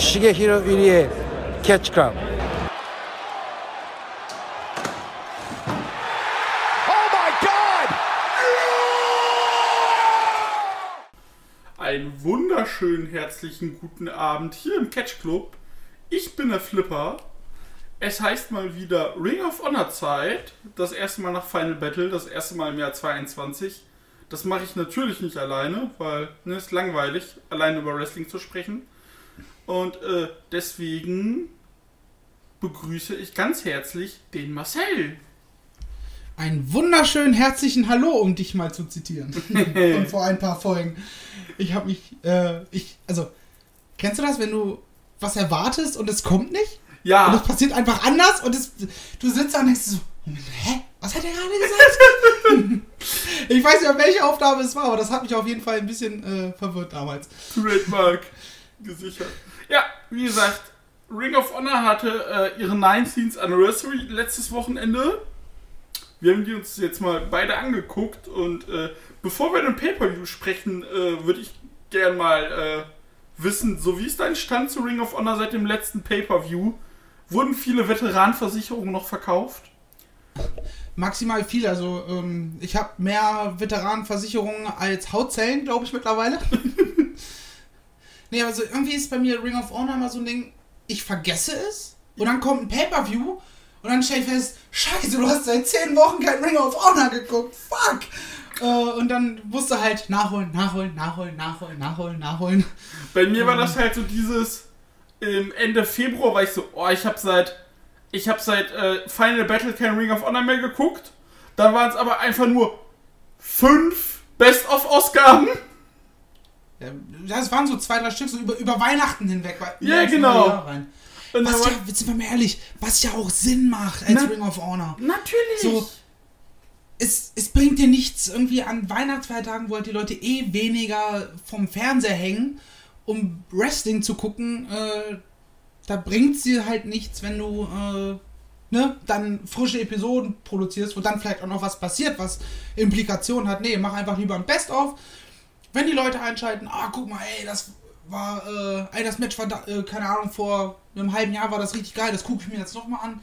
Shigehiro Irie Catch Club. Einen wunderschönen herzlichen guten Abend hier im Catch Club. Ich bin der Flipper. Es heißt mal wieder Ring of Honor Zeit. Das erste Mal nach Final Battle, das erste Mal im Jahr 22. Das mache ich natürlich nicht alleine, weil es ne, ist langweilig, alleine über Wrestling zu sprechen. Und äh, deswegen begrüße ich ganz herzlich den Marcel. Einen wunderschönen herzlichen Hallo, um dich mal zu zitieren. Und vor ein paar Folgen. Ich habe mich, äh, ich, also, kennst du das, wenn du was erwartest und es kommt nicht? Ja. Und es passiert einfach anders und es, du sitzt da und denkst so, hä? Was hat er gerade gesagt? ich weiß nicht, welche Aufnahme es war, aber das hat mich auf jeden Fall ein bisschen äh, verwirrt damals. Trademark gesichert. Ja, wie gesagt, Ring of Honor hatte äh, ihre 19th Anniversary letztes Wochenende. Wir haben die uns jetzt mal beide angeguckt und äh, bevor wir den Pay-Per-View sprechen, äh, würde ich gern mal äh, wissen, so wie ist dein Stand zu Ring of Honor seit dem letzten Pay-Per-View? Wurden viele Veteranenversicherungen noch verkauft? Maximal viel, also ähm, ich habe mehr Veteranenversicherungen als Hautzellen, glaube ich, mittlerweile. nee, also irgendwie ist bei mir Ring of Honor mal so ein Ding, ich vergesse es und dann kommt ein Pay-Per-View und dann stelle ich fest, scheiße, du hast seit 10 Wochen kein Ring of Honor geguckt, fuck! Äh, und dann musst du halt nachholen, nachholen, nachholen, nachholen, nachholen, nachholen. Bei mir war das halt so dieses, ähm, Ende Februar war ich so, oh, ich habe seit, ich habe seit äh, Final Battle kein Ring of Honor mehr geguckt. Dann waren es aber einfach nur fünf Best-of-Ausgaben. Das waren so zwei, drei Stück, so über, über Weihnachten hinweg. Ja, genau. Und was ja, sind wir mal ehrlich, was ja auch Sinn macht als Ring of Honor. Natürlich. So, es, es bringt dir nichts irgendwie an Weihnachtsfeiertagen, wo halt die Leute eh weniger vom Fernseher hängen, um Wrestling zu gucken. Äh, da bringt sie halt nichts, wenn du äh, ne, dann frische Episoden produzierst, wo dann vielleicht auch noch was passiert, was Implikationen hat. Nee, mach einfach lieber ein Best-of. Wenn die Leute einschalten, ah, guck mal, ey, das war, äh, ey, das Match war, da, äh, keine Ahnung, vor einem halben Jahr war das richtig geil, das gucke ich mir jetzt nochmal an.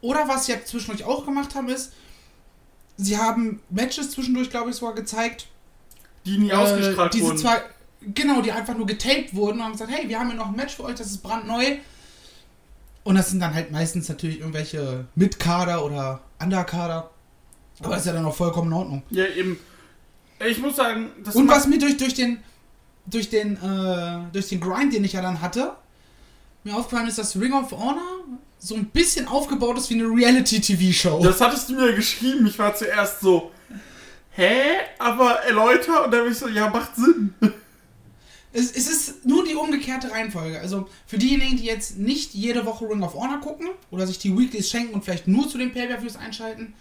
Oder was sie ja zwischendurch auch gemacht haben, ist, sie haben Matches zwischendurch, glaube ich, sogar gezeigt. Die nie äh, ausgestrahlt diese wurden. Zwei, genau, die einfach nur getaped wurden und haben gesagt, hey, wir haben ja noch ein Match für euch, das ist brandneu. Und das sind dann halt meistens natürlich irgendwelche Mitkader oder Underkader. Aber das ist ja dann auch vollkommen in Ordnung. Ja, eben. Ich muss sagen, das Und was mir durch, durch den durch den äh, durch den Grind, den ich ja dann hatte, mir aufgefallen ist, dass Ring of Honor so ein bisschen aufgebaut ist wie eine Reality-TV-Show. Das hattest du mir geschrieben. Ich war zuerst so, hä? Aber erläuter? Und dann bin ich so, ja, macht Sinn. Es, es, ist nur die umgekehrte Reihenfolge. Also für diejenigen, die jetzt nicht jede Woche Ring of Honor gucken oder sich die Weeklies schenken und vielleicht nur zu den Pay-Per-Views einschalten,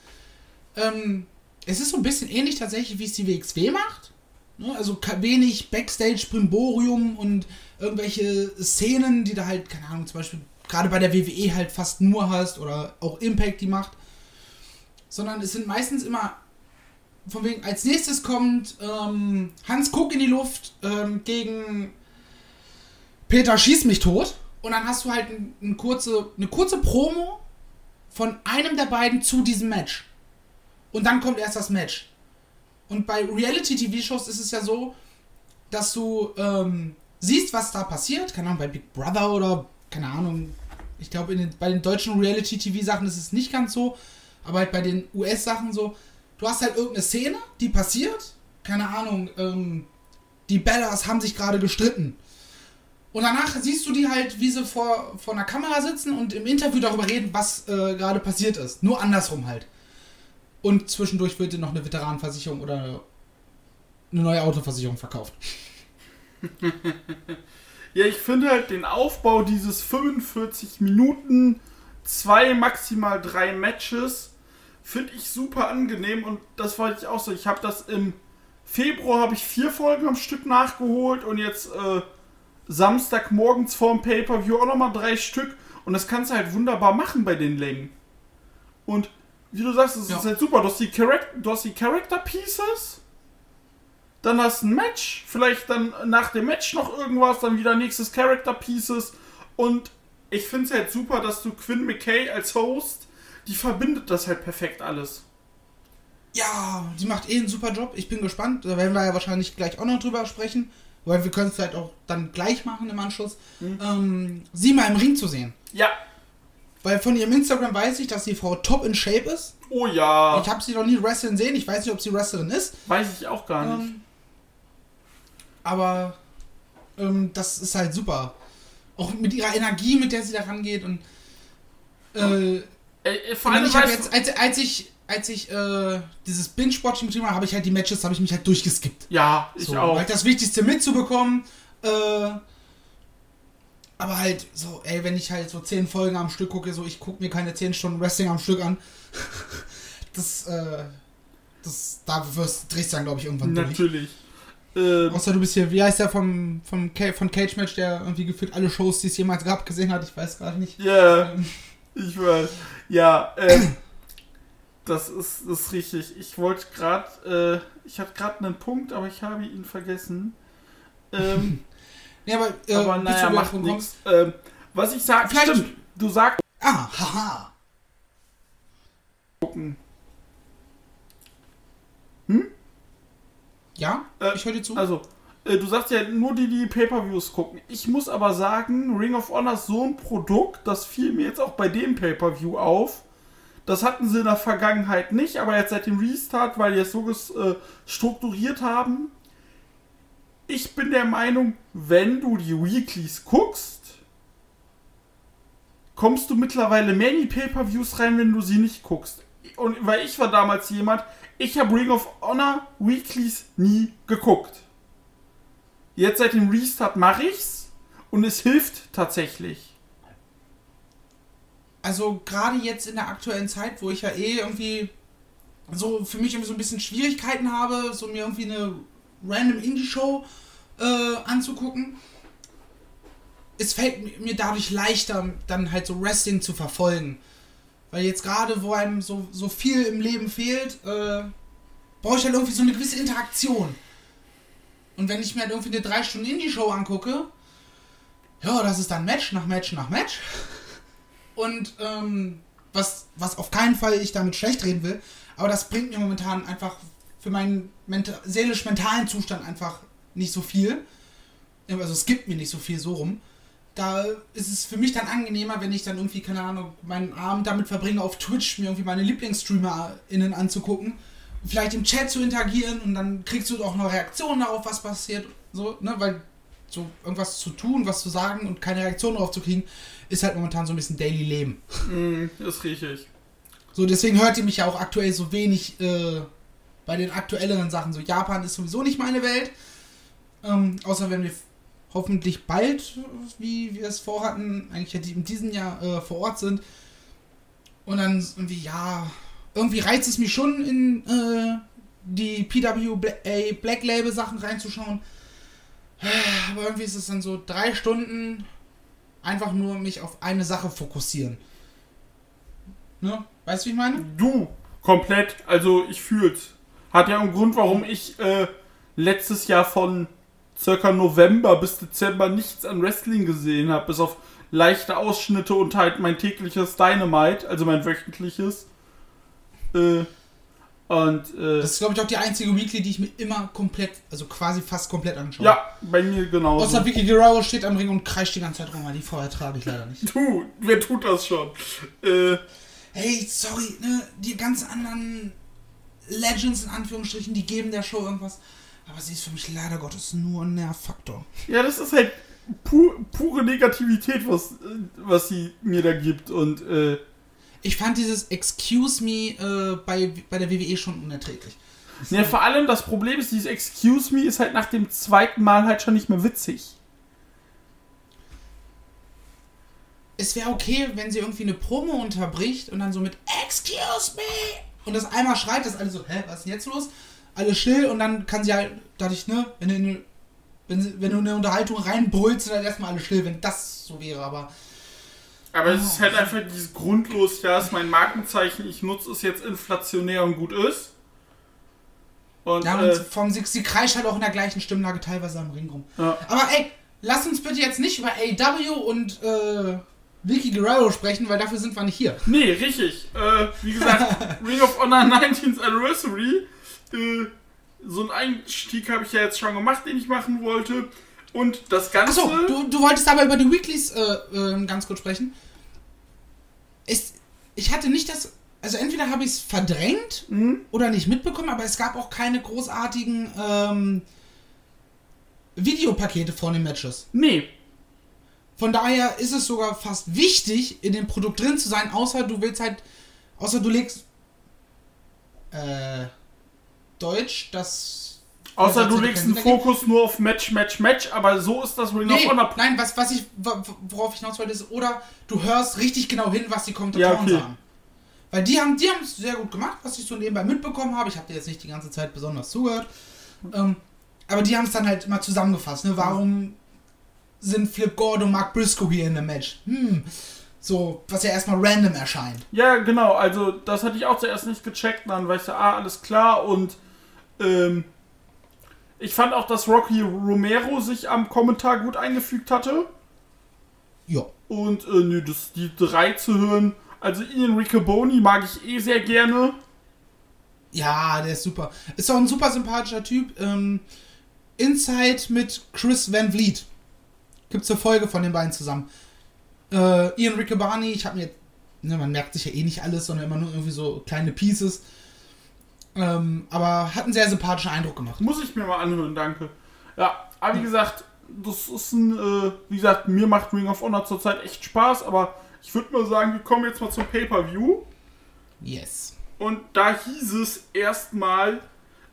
ähm, es ist so ein bisschen ähnlich tatsächlich, wie es die WXW macht. Ne? Also wenig Backstage-Primborium und irgendwelche Szenen, die da halt, keine Ahnung, zum Beispiel gerade bei der WWE halt fast nur hast oder auch Impact die macht. Sondern es sind meistens immer von wegen, als nächstes kommt ähm, Hans Kuck in die Luft ähm, gegen Peter Schieß mich tot. Und dann hast du halt ein, ein kurze, eine kurze Promo von einem der beiden zu diesem Match. Und dann kommt erst das Match. Und bei Reality-TV-Shows ist es ja so, dass du ähm, siehst, was da passiert. Keine Ahnung, bei Big Brother oder, keine Ahnung, ich glaube, bei den deutschen Reality-TV-Sachen ist es nicht ganz so. Aber halt bei den US-Sachen so, du hast halt irgendeine Szene, die passiert. Keine Ahnung, ähm, die Bellas haben sich gerade gestritten. Und danach siehst du die halt, wie sie vor, vor einer Kamera sitzen und im Interview darüber reden, was äh, gerade passiert ist. Nur andersrum halt. Und zwischendurch wird dir noch eine Veteranenversicherung oder eine, neue Autoversicherung verkauft. ja, ich finde halt den Aufbau dieses 45 Minuten, zwei, maximal drei Matches, finde ich super angenehm und das wollte ich auch so. Ich habe das im Februar habe ich vier Folgen am Stück nachgeholt und jetzt äh, Samstagmorgens vorm Pay-Per-View auch nochmal drei Stück und das kannst du halt wunderbar machen bei den Längen. Und wie du sagst, es ja. ist halt super. Du hast, die Charac du hast die Character Pieces, dann hast du ein Match, vielleicht dann nach dem Match noch irgendwas, dann wieder nächstes Character Pieces und ich finde es halt super, dass du Quinn McKay als Host, die verbindet das halt perfekt alles. Ja, sie macht eh einen super Job. Ich bin gespannt. Da werden wir ja wahrscheinlich gleich auch noch drüber sprechen. Weil wir können es vielleicht auch dann gleich machen im Anschluss. Ähm, sie mal im Ring zu sehen. Ja. Weil von ihrem Instagram weiß ich, dass die Frau top in Shape ist. Oh ja. Ich habe sie noch nie wrestlen sehen. Ich weiß nicht, ob sie Wrestlerin ist. Weiß ich auch gar nicht. Ähm, aber ähm, das ist halt super. Auch mit ihrer Energie, mit der sie da rangeht. Und äh, Äh, vor allem ich habe jetzt, als, als ich, als ich äh, dieses Binge-Watching betrieben habe, habe ich halt die Matches, habe ich mich halt durchgeskippt. du, ja, ich So, auch. Halt das Wichtigste mitzubekommen. Äh, aber halt so, ey, wenn ich halt so zehn Folgen am Stück gucke, so ich gucke mir keine zehn Stunden Wrestling am Stück an. das, äh, das, da wirst, drehst du dann, glaube ich, irgendwann durch. Natürlich. Ähm, Außer du bist hier, wie heißt der vom, vom von Cage Match, der irgendwie gefühlt alle Shows, die es jemals gab, gesehen hat? Ich weiß gerade nicht. Ja, Ähm, ich weiß. Ja, ähm, das ist, das ist richtig. Ich wollte gerade, äh, ich hatte gerade einen Punkt, aber ich habe ihn vergessen. Ähm, ja, aber, äh, aber naja, du macht nichts. Ähm, was ich sage, stimmt. Du sagst Ah, haha. gucken. Ja, Äh, ich höre dir zu. Also, äh, du sagst ja nur die, die Pay-Per-Views gucken. Ich muss aber sagen, Ring of Honor ist so ein Produkt, das fiel mir jetzt auch bei dem Pay-Per-View auf. Das hatten sie in der Vergangenheit nicht, aber jetzt seit dem Restart, weil die es so ges- äh, strukturiert haben. Ich bin der Meinung, wenn du die Weeklies guckst, kommst du mittlerweile mehr in die Pay-Per-Views rein, wenn du sie nicht guckst. Und weil ich war damals jemand, ich habe Ring of Honor Weeklies nie geguckt. Jetzt seit dem Restart mache ich's und es hilft tatsächlich. also gerade jetzt in der aktuellen Zeit, wo ich ja eh irgendwie so für mich irgendwie so ein bisschen Schwierigkeiten habe, so mir irgendwie eine random Indie-Show äh, anzugucken, es fällt mir dadurch leichter, dann halt so Wrestling zu verfolgen. Weil jetzt gerade, wo einem so, so viel im Leben fehlt, äh, brauche ich halt irgendwie so eine gewisse Interaktion. Und wenn ich mir halt irgendwie eine 3 Stunden Indie-Show angucke, ja, das ist dann Match nach Match nach Match. Und ähm, was, was auf keinen Fall ich damit schlecht reden will, aber das bringt mir momentan einfach für meinen menta seelisch-mentalen Zustand einfach nicht so viel. Also es gibt mir nicht so viel so rum. Da ist es für mich dann angenehmer, wenn ich dann irgendwie, keine Ahnung, meinen Abend damit verbringe, auf Twitch mir irgendwie meine LieblingsstreamerInnen anzugucken, vielleicht im Chat zu interagieren und dann kriegst du auch noch Reaktionen darauf, was passiert. So, ne, weil so irgendwas zu tun, was zu sagen und keine Reaktion darauf zu kriegen, ist halt momentan so ein bisschen Daily Leben. Mm, ist richtig. So, deswegen hört ihr mich ja auch aktuell so wenig äh, bei den aktuelleren Sachen. So, Japan ist sowieso nicht meine Welt. Ähm, außer wenn wir hoffentlich bald, wie wir es vorhatten, eigentlich in diesem Jahr äh, vor Ort sind. Und dann irgendwie, ja, irgendwie reizt es mich schon in äh, die PWA Black Label Sachen reinzuschauen. Aber irgendwie ist es dann so drei Stunden einfach nur mich auf eine Sache fokussieren. Ne? Weißt du, wie ich meine? Du, komplett. Also ich fühl's. Hat ja einen Grund, warum ich äh, letztes Jahr von circa November bis Dezember nichts an Wrestling gesehen habe, bis auf leichte Ausschnitte und halt mein tägliches Dynamite, also mein wöchentliches. Äh, und äh, Das ist, glaube ich, auch die einzige Weekly, die ich mir immer komplett, also quasi fast komplett anschaue. ja, bei mir genauso. Außer Vicky Guerrero steht am Ring und kreischt die ganze Zeit rum, weil die vorher trage ich leider nicht. Du, wer tut das schon? Äh, Hey, sorry, ne, die ganzen anderen Legends in Anführungsstrichen, die geben der Show irgendwas. Aber sie ist für mich leider Gottes nur ein Nervfaktor. ja, das ist halt pu pure Negativität, was, was sie mir da gibt. Und äh, Ich fand dieses Excuse Me äh, bei, bei der WWE schon unerträglich. Ja, vor allem das Problem ist, dieses Excuse me ist halt nach dem zweiten Mal halt schon nicht mehr witzig. Es wäre okay, wenn sie irgendwie eine Promo unterbricht und dann so mit Excuse me und das einmal schreit, dass alle so, hä, was ist denn jetzt los? Alle still und dann kann sie halt, dadurch, ne, wenn du, in eine- wenn, sie, wenn du in eine Unterhaltung reinbrüllst, dann erstmal alle still, wenn das so wäre, aber Aber es ist halt einfach dieses grundlos, ja, ist mein Markenzeichen, ich nutze es jetzt inflationär und gut ist. Und, Ja, äh, und vom, sie, sie kreischt halt auch in der gleichen Stimmlage teilweise am Ring rum. ja. Aber ey, lass uns bitte jetzt nicht über AW und äh, Vicky Guerrero sprechen, weil dafür sind wir nicht hier. Nee, richtig. Äh, wie gesagt, Ring of Honor 19th Anniversary. Äh, so einen Einstieg habe ich ja jetzt schon gemacht, den ich machen wollte. Und das Ganze. Achso, du, du wolltest aber über die Weeklies äh, äh, ganz kurz sprechen. Ist, ich hatte nicht das. Also entweder habe ich es verdrängt Hm? oder nicht mitbekommen, aber es gab auch keine großartigen ähm, Videopakete von den Matches. Nee. Von daher ist es sogar fast wichtig, in dem Produkt drin zu sein, außer du willst halt, außer du legst äh, Deutsch, das. Außer du legst einen. Fokus nur auf Match, Match, Match, aber so ist das Ring Nee, of Honor. nein, was, was ich, worauf ich hinaus wollte, ist, oder du hörst richtig genau hin, was die Ja, Kommentatoren okay. sagen. Weil die haben die haben es sehr gut gemacht, was ich so nebenbei mitbekommen habe. Ich habe dir jetzt nicht die ganze Zeit besonders zugehört. Ähm, aber die haben es dann halt immer zusammengefasst. Ne? Warum sind Flip Gordon und Mark Briscoe hier in dem Match? Hm, so, was ja erstmal random erscheint. Ja, genau, also das hatte ich auch zuerst nicht gecheckt, dann weißt du, ah, alles klar und ähm, ich fand auch, dass Rocky Romero sich am Kommentar gut eingefügt hatte Ja. und äh, nö, das, die drei zu hören, also Ian Riccoboni mag ich eh sehr gerne. Ja, der ist super. Ist auch ein super sympathischer Typ. Ähm, Inside mit Chris Van Vliet. Gibt's eine Folge von den beiden zusammen. Äh, Ian Riccoboni, ich habe mir, ne, man merkt sich ja eh nicht alles, sondern immer nur irgendwie so kleine Pieces. Ähm, aber hat einen sehr sympathischen Eindruck gemacht. Muss ich mir mal anhören, danke. Ja, aber wie gesagt, das ist ein, äh, wie gesagt, mir macht Ring of Honor zurzeit echt Spaß, aber ich würde mal sagen, wir kommen jetzt mal zum Pay-Per-View. Yes. Und da hieß es erstmal,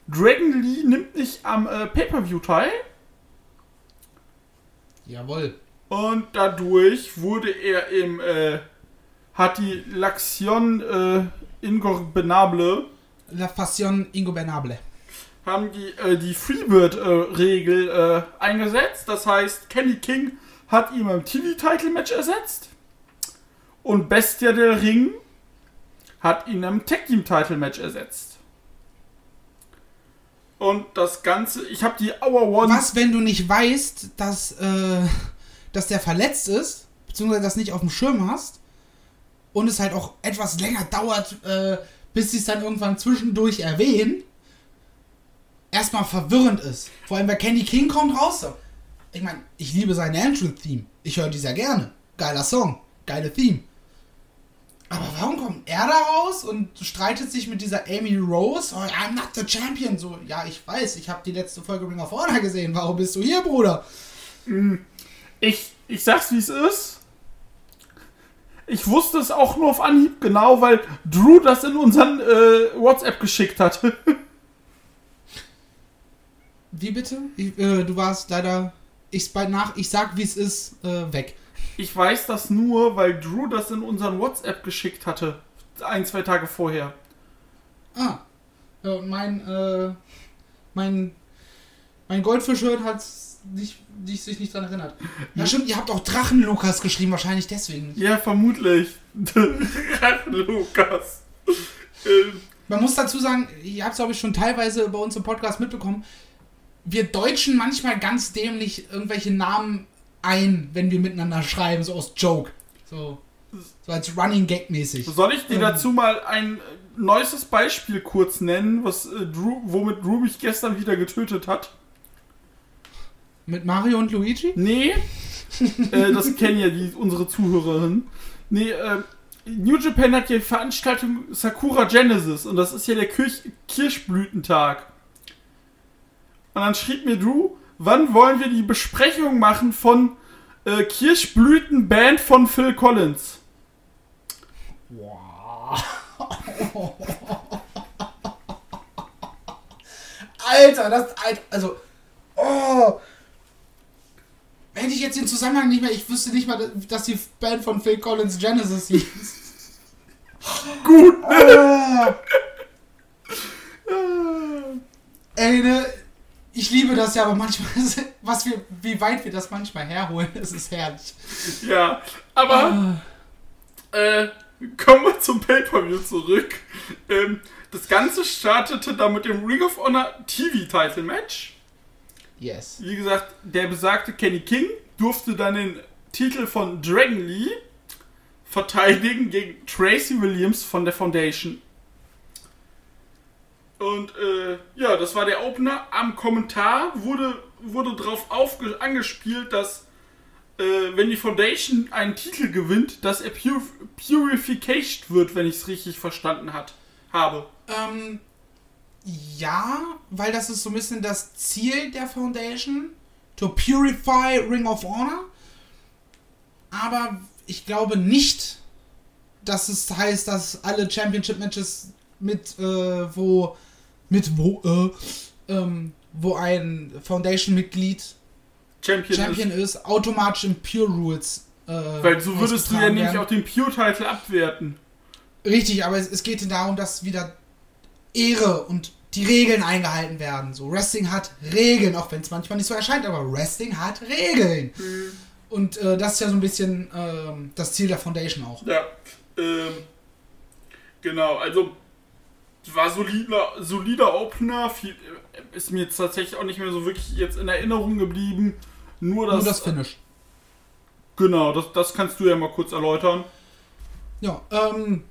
Dragon Lee nimmt nicht am äh, Pay-Per-View teil. Jawohl. Und dadurch wurde er im, äh, hat die Laxion äh, Ingorbenable, La Fassion Ingobernable. haben die, äh, die Freebird-Regel äh, eingesetzt. Das heißt, Kenny King hat ihn im TV-Title-Match ersetzt. Und Bestia del Ring hat ihn im Tag-Team-Title-Match ersetzt. Und das Ganze, ich habe die Hour One. Was, wenn du nicht weißt, dass, äh, dass der verletzt ist, beziehungsweise das nicht auf dem Schirm hast und es halt auch etwas länger dauert, äh, bis sie es dann irgendwann zwischendurch erwähnen, erstmal verwirrend ist. Vor allem, weil Candy King kommt raus. Ich meine, ich liebe seine Entrance-Theme. Ich höre die sehr gerne. Geiler Song. Geile Theme. Aber warum kommt er da raus und streitet sich mit dieser Amy Rose? Oh, I'm not the champion. So, ja, ich weiß, ich habe die letzte Folge Ring of Honor gesehen. Warum bist du hier, Bruder? Ich, ich sag's wie es ist. Ich wusste es auch nur auf Anhieb genau, weil Drew das in unseren äh, WhatsApp geschickt hat. Wie bitte? Ich, äh, du warst leider. Ich, nach, ich sag, wie es ist, äh, weg. Ich weiß das nur, weil Drew das in unseren WhatsApp geschickt hatte. Ein, zwei Tage vorher. Ah. Ja, und mein, äh, mein, mein Goldfischhirn hat nicht, nicht, sich nicht dran erinnert. Ja, stimmt, ihr habt auch Drachen-Lukas geschrieben, wahrscheinlich deswegen. Ja, vermutlich. Lukas. Ähm, Man muss dazu sagen, ihr habt es, glaube ich, schon teilweise bei uns im Podcast mitbekommen. Wir deutschen manchmal ganz dämlich irgendwelche Namen ein, wenn wir miteinander schreiben, so aus Joke. So, so als Running Gag mäßig. soll ich dir Ähm. dazu mal ein neuestes Beispiel kurz nennen, was äh, Drew, womit Drew mich gestern wieder getötet hat? Mit Mario und Luigi? Nee, äh, das kennen ja die, unsere Zuhörerinnen. Nee, äh, New Japan hat ja die Veranstaltung Sakura Genesis und das ist ja der Kirch Kirschblütentag. Und dann schrieb mir Drew, wann wollen wir die Besprechung machen von äh, Kirschblütenband von Phil Collins? Alter, das. Alter, also. Oh. Hätte ich jetzt den Zusammenhang nicht mehr, ich wüsste nicht mal, dass die Band von Phil Collins Genesis hieß. Gut, Ah. Ey, ne? Ich liebe das ja, aber manchmal, was wir, wie weit wir das manchmal herholen, das ist herrlich. ja, aber Ah. äh, kommen wir zum Pay-Per-View zurück. Ähm, Das Ganze startete dann mit dem Ring of Honor TV-Title Match. Yes. Wie gesagt, der besagte Kenny King durfte dann den Titel von Dragon Lee verteidigen gegen Tracy Williams von der Foundation. Und äh, ja, das war der Opener. Am Kommentar wurde, wurde darauf angespielt, dass äh, wenn die Foundation einen Titel gewinnt, dass er pur purification wird, wenn ich es richtig verstanden hat, habe. Ähm, ja, weil das ist so ein bisschen das Ziel der Foundation. To purify Ring of Honor. Aber ich glaube nicht, dass es heißt, dass alle Championship-Matches mit, äh, wo, mit wo, äh, ähm, wo ein Foundation-Mitglied Champion, Champion ist, ist, automatisch im Pure Rules. Äh, Weil so würdest du ja nämlich auch den Pure-Title abwerten. Richtig, aber es, es geht darum, dass wieder Ehre und die Regeln eingehalten werden. So, Wrestling hat Regeln, auch wenn es manchmal nicht so erscheint, aber Wrestling hat Regeln. Mhm. Und äh, das ist ja so ein bisschen äh, das Ziel der Foundation auch. Ja, ähm, genau, also war solider, solider Opener, viel, ist mir jetzt tatsächlich auch nicht mehr so wirklich jetzt in Erinnerung geblieben. Nur das, Nur das Finish. Genau, das, das kannst du ja mal kurz erläutern. Ja, ähm,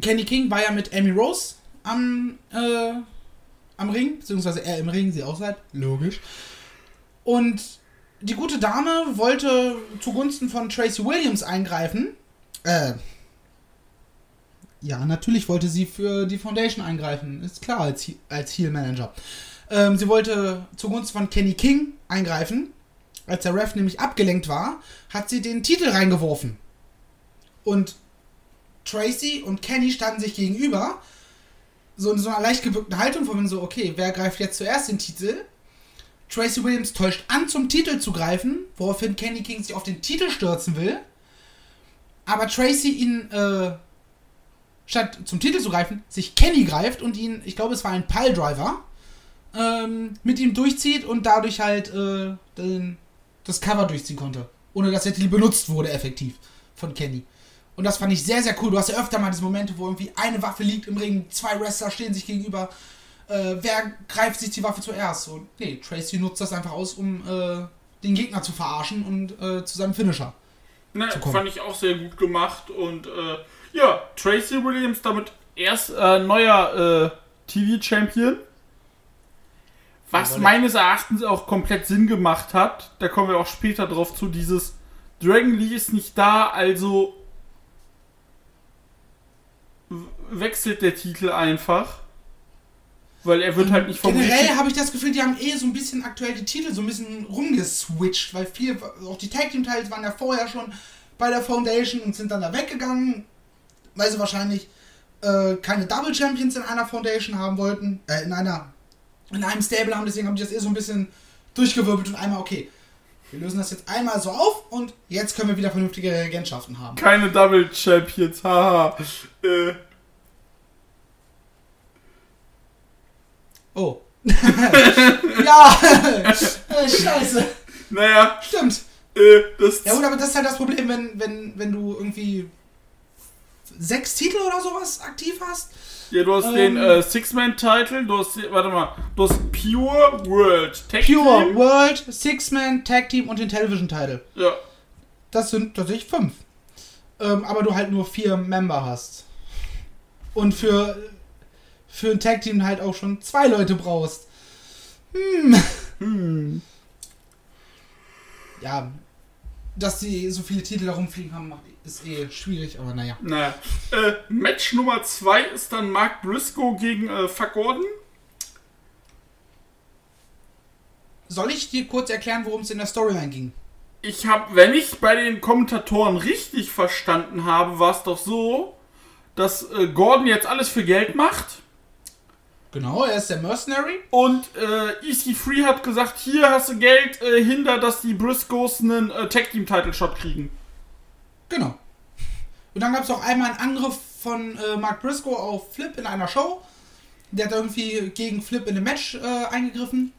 Kenny King war ja mit Amy Rose am, äh, am Ring, beziehungsweise er im Ring, sie außerhalb, logisch. Und die gute Dame wollte zugunsten von Tracy Williams eingreifen. Äh, ja, natürlich wollte sie für die Foundation eingreifen, ist klar, als, als Heel Manager. Ähm, sie wollte zugunsten von Kenny King eingreifen. Als der Ref nämlich abgelenkt war, hat sie den Titel reingeworfen. Und Tracy und Kenny standen sich gegenüber so in so einer leicht gebückten Haltung, von mir so, okay, wer greift jetzt zuerst den Titel? Tracy Williams täuscht an, zum Titel zu greifen, woraufhin Kenny King sich auf den Titel stürzen will. Aber Tracy ihn, äh, statt zum Titel zu greifen, sich Kenny greift und ihn, ich glaube, es war ein Piledriver, ähm, mit ihm durchzieht und dadurch halt äh, den, das Cover durchziehen konnte. Ohne dass der Titel benutzt wurde, effektiv, von Kenny. Und das fand ich sehr, sehr cool. Du hast ja öfter mal diese Momente, wo irgendwie eine Waffe liegt im Ring, zwei Wrestler stehen sich gegenüber. Äh, wer greift sich die Waffe zuerst? So, nee, Tracy nutzt das einfach aus, um äh, den Gegner zu verarschen und äh, zu seinem Finisher. Ne, zu kommen. fand ich auch sehr gut gemacht. Und äh, ja, Tracy Williams damit erst äh, neuer äh, TV-Champion. Was meines Erachtens auch komplett Sinn gemacht hat. Da kommen wir auch später drauf zu, dieses Dragon Lee ist nicht da, also wechselt der Titel einfach. Weil er wird halt nicht vom Generell habe ich das Gefühl, die haben eh so ein bisschen aktuell die Titel so ein bisschen rumgeswitcht, weil viel, auch die Tag Team Teils waren ja vorher schon bei der Foundation und sind dann da weggegangen, weil sie wahrscheinlich äh, keine Double Champions in einer Foundation haben wollten, äh, in einer, in einem Stable haben, deswegen haben die das eh so ein bisschen durchgewirbelt und einmal, okay, wir lösen das jetzt einmal so auf und jetzt können wir wieder vernünftige Regentschaften haben. Keine Double Champions, haha. äh, Oh. ja! Äh, scheiße. Naja. Stimmt. Äh, das ja gut, aber das ist halt das Problem, wenn, wenn, wenn du irgendwie sechs Titel oder sowas aktiv hast. Ja, du hast ähm, den äh, Six-Man-Title, du hast, warte mal, du hast Pure World Tag Team. Pure World, Six-Man, Tag Team und den Television-Title. Ja. Das sind tatsächlich fünf. Ähm, aber du halt nur vier Member hast. Und für für ein Tag Team halt auch schon zwei Leute brauchst. Hm. Hm. Ja, dass sie so viele Titel da rumfliegen haben, ist eh schwierig, aber naja. Naja. Äh, Match Nummer zwei ist dann Mark Briscoe gegen äh, Fuck Gordon. Soll ich dir kurz erklären, worum es in der Storyline ging? Ich habe, wenn ich bei den Kommentatoren richtig verstanden habe, war es doch so, dass äh, Gordon jetzt alles für Geld macht Genau, er ist der Mercenary. Und äh, EC3 hat gesagt, hier hast du Geld, äh, hinter, dass die Briscoes einen äh, Tag Team Title Shot kriegen. Genau. Und dann gab es auch einmal einen Angriff von äh, Mark Briscoe auf Flip in einer Show. Der hat irgendwie gegen Flip in einem Match äh, eingegriffen.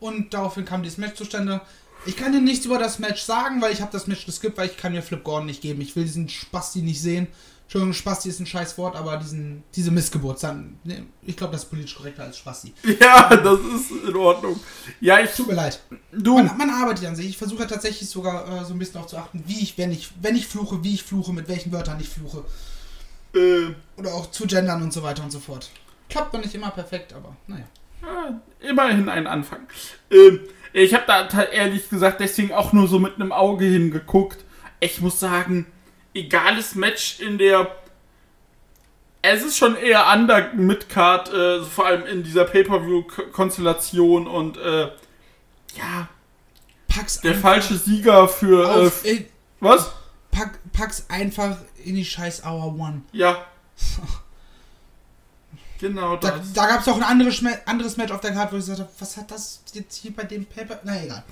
Und daraufhin kam dieses Match zustande. Ich kann dir nichts über das Match sagen, weil ich habe das Match geskippt, weil ich kann mir Flip Gordon nicht geben. Ich will diesen Spasti nicht sehen. Entschuldigung, Spasti ist ein scheiß Wort, aber diesen, diese Missgeburt, dann, ne, ich glaube, das ist politisch korrekter als Spasti. Ja, das ist in Ordnung. Ja, ich. Tut mir leid. Du. Man, man arbeitet an sich. Ich versuche tatsächlich sogar äh, so ein bisschen darauf zu achten, wie ich, wenn ich, wenn ich fluche, wie ich fluche, mit welchen Wörtern ich fluche. Äh, Oder auch zu gendern und so weiter und so fort. Klappt man nicht immer perfekt, aber naja. ja, immerhin ein Anfang. Ähm, ich habe da ehrlich gesagt deswegen auch nur so mit einem Auge hingeguckt. Ich muss sagen, egales Match in der. Es ist schon eher under Midcard, äh, vor allem in dieser Pay-Per-View-Konstellation und äh, ja, Pack's der falsche Sieger für. Äh, auf, ey, was? pack, pack's einfach in die scheiß Hour One. Ja. Genau Da, das. da gab es auch ein anderes, anderes Match auf der Karte, wo ich gesagt habe, was hat das jetzt hier bei dem Paper... Na egal.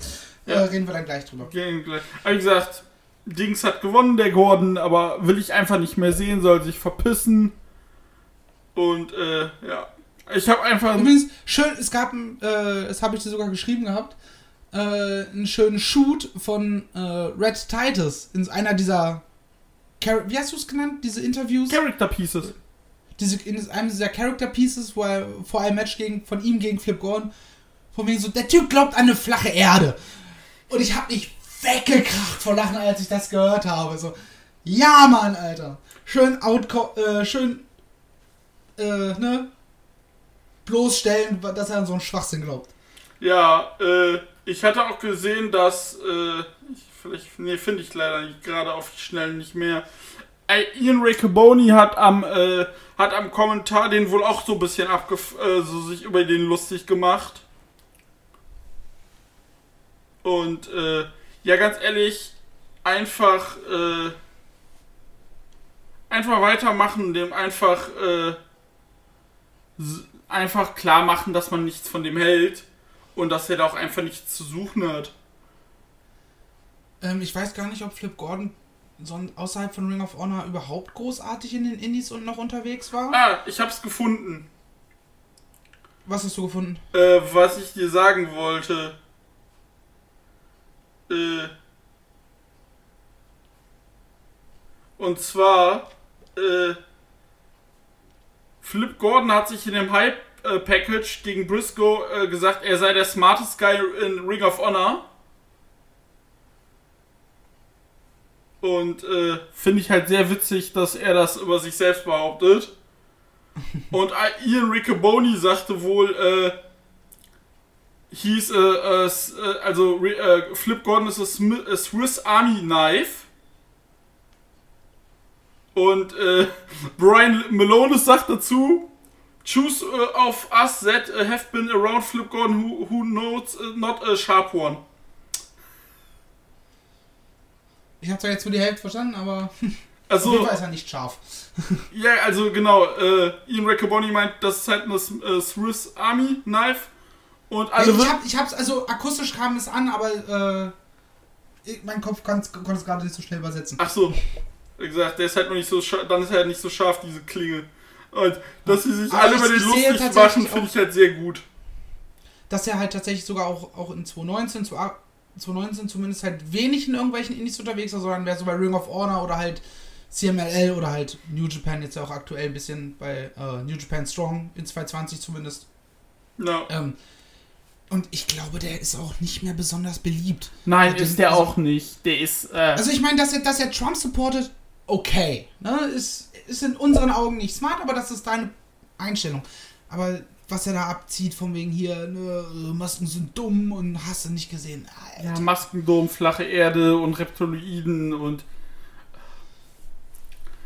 Ja. Äh, reden wir dann gleich drüber. Gehen gleich. Aber wie gesagt, Dings hat gewonnen, der Gordon, aber will ich einfach nicht mehr sehen, soll sich verpissen. Und äh, ja. Ich habe einfach. Übrigens, schön, es gab, ein, äh, das habe ich dir sogar geschrieben gehabt, äh, einen schönen Shoot von äh, Red Titus in einer dieser, Char wie hast du es genannt, diese Interviews? Character Pieces. diese, in einem dieser Character Pieces, wo er vor einem Match gegen, von ihm gegen Flip Gordon, von wegen so, der Typ glaubt an eine flache Erde. Und ich habe mich weggekracht vor Lachen, als ich das gehört habe. So, ja, Mann, Alter. Schön outco äh, schön, äh, ne? Bloßstellen, dass er an so einen Schwachsinn glaubt. Ja, äh, ich hatte auch gesehen, dass. Äh, ich, vielleicht. Nee, finde ich leider nicht, gerade auf die Schnelle nicht mehr. Äh, Ian Riccoboni hat am. Äh, hat am Kommentar den wohl auch so ein bisschen abgef äh, so sich über den lustig gemacht. Und äh, ja, ganz ehrlich, einfach äh, einfach weitermachen, dem einfach äh, einfach klar machen, dass man nichts von dem hält und dass er da auch einfach nichts zu suchen hat. Ähm, ich weiß gar nicht, ob Flip Gordon außerhalb von Ring of Honor überhaupt großartig in den Indies und noch unterwegs war. Ah, ich hab's gefunden. Was hast du gefunden? Äh, was ich dir sagen wollte. Äh. Und zwar, äh. Flip Gordon hat sich in dem Hype-Package gegen Briscoe äh, gesagt, er sei der smartest Guy in Ring of Honor. Und äh, finde ich halt sehr witzig, dass er das über sich selbst behauptet. Und äh, Ian Riccoboni sagte wohl, äh, hieß, äh, äh, äh, also äh, Flip Gordon ist a, Smi- a Swiss Army Knife. Und äh, Brian Malone sagt dazu, choose uh, of us that uh, have been around Flip Gordon who, who knows uh, not a sharp one. Ich habe zwar jetzt nur die Hälfte verstanden, aber auf Also, Fall ist er nicht scharf. ja, also genau, äh, Ian Riccoboni meint, das ist halt eine äh, Swiss Army Knife. Und alle ich, hab, ich hab's, also akustisch kam es an, aber äh, mein Kopf konnte es gerade nicht so schnell übersetzen. Ach so. Wie gesagt, der ist halt noch nicht so scharf, dann ist er halt nicht so scharf, diese Klinge. Und dass sie sich Aber alle über den lustig waschen, finde ich halt sehr gut. Dass er halt tatsächlich sogar auch, auch in 2019, zu- 2019 zumindest halt wenig in irgendwelchen Indies unterwegs war, sondern wäre so bei Ring of Honor oder halt CMLL oder halt New Japan jetzt ja auch aktuell ein bisschen bei äh, New Japan Strong in 2020 zumindest. Ja. Ähm, und ich glaube, der ist auch nicht mehr besonders beliebt. Nein, Ja, ist der also- auch nicht. Der ist, äh, Also ich meine, dass er, dass er Trump supportet, okay. Ne? Ist, ist in unseren Augen nicht smart, aber das ist deine Einstellung. Aber was er da abzieht, von wegen hier, ne, Masken sind dumm und hast du nicht gesehen. Alter. ja, Maskendom, flache Erde und Reptiloiden und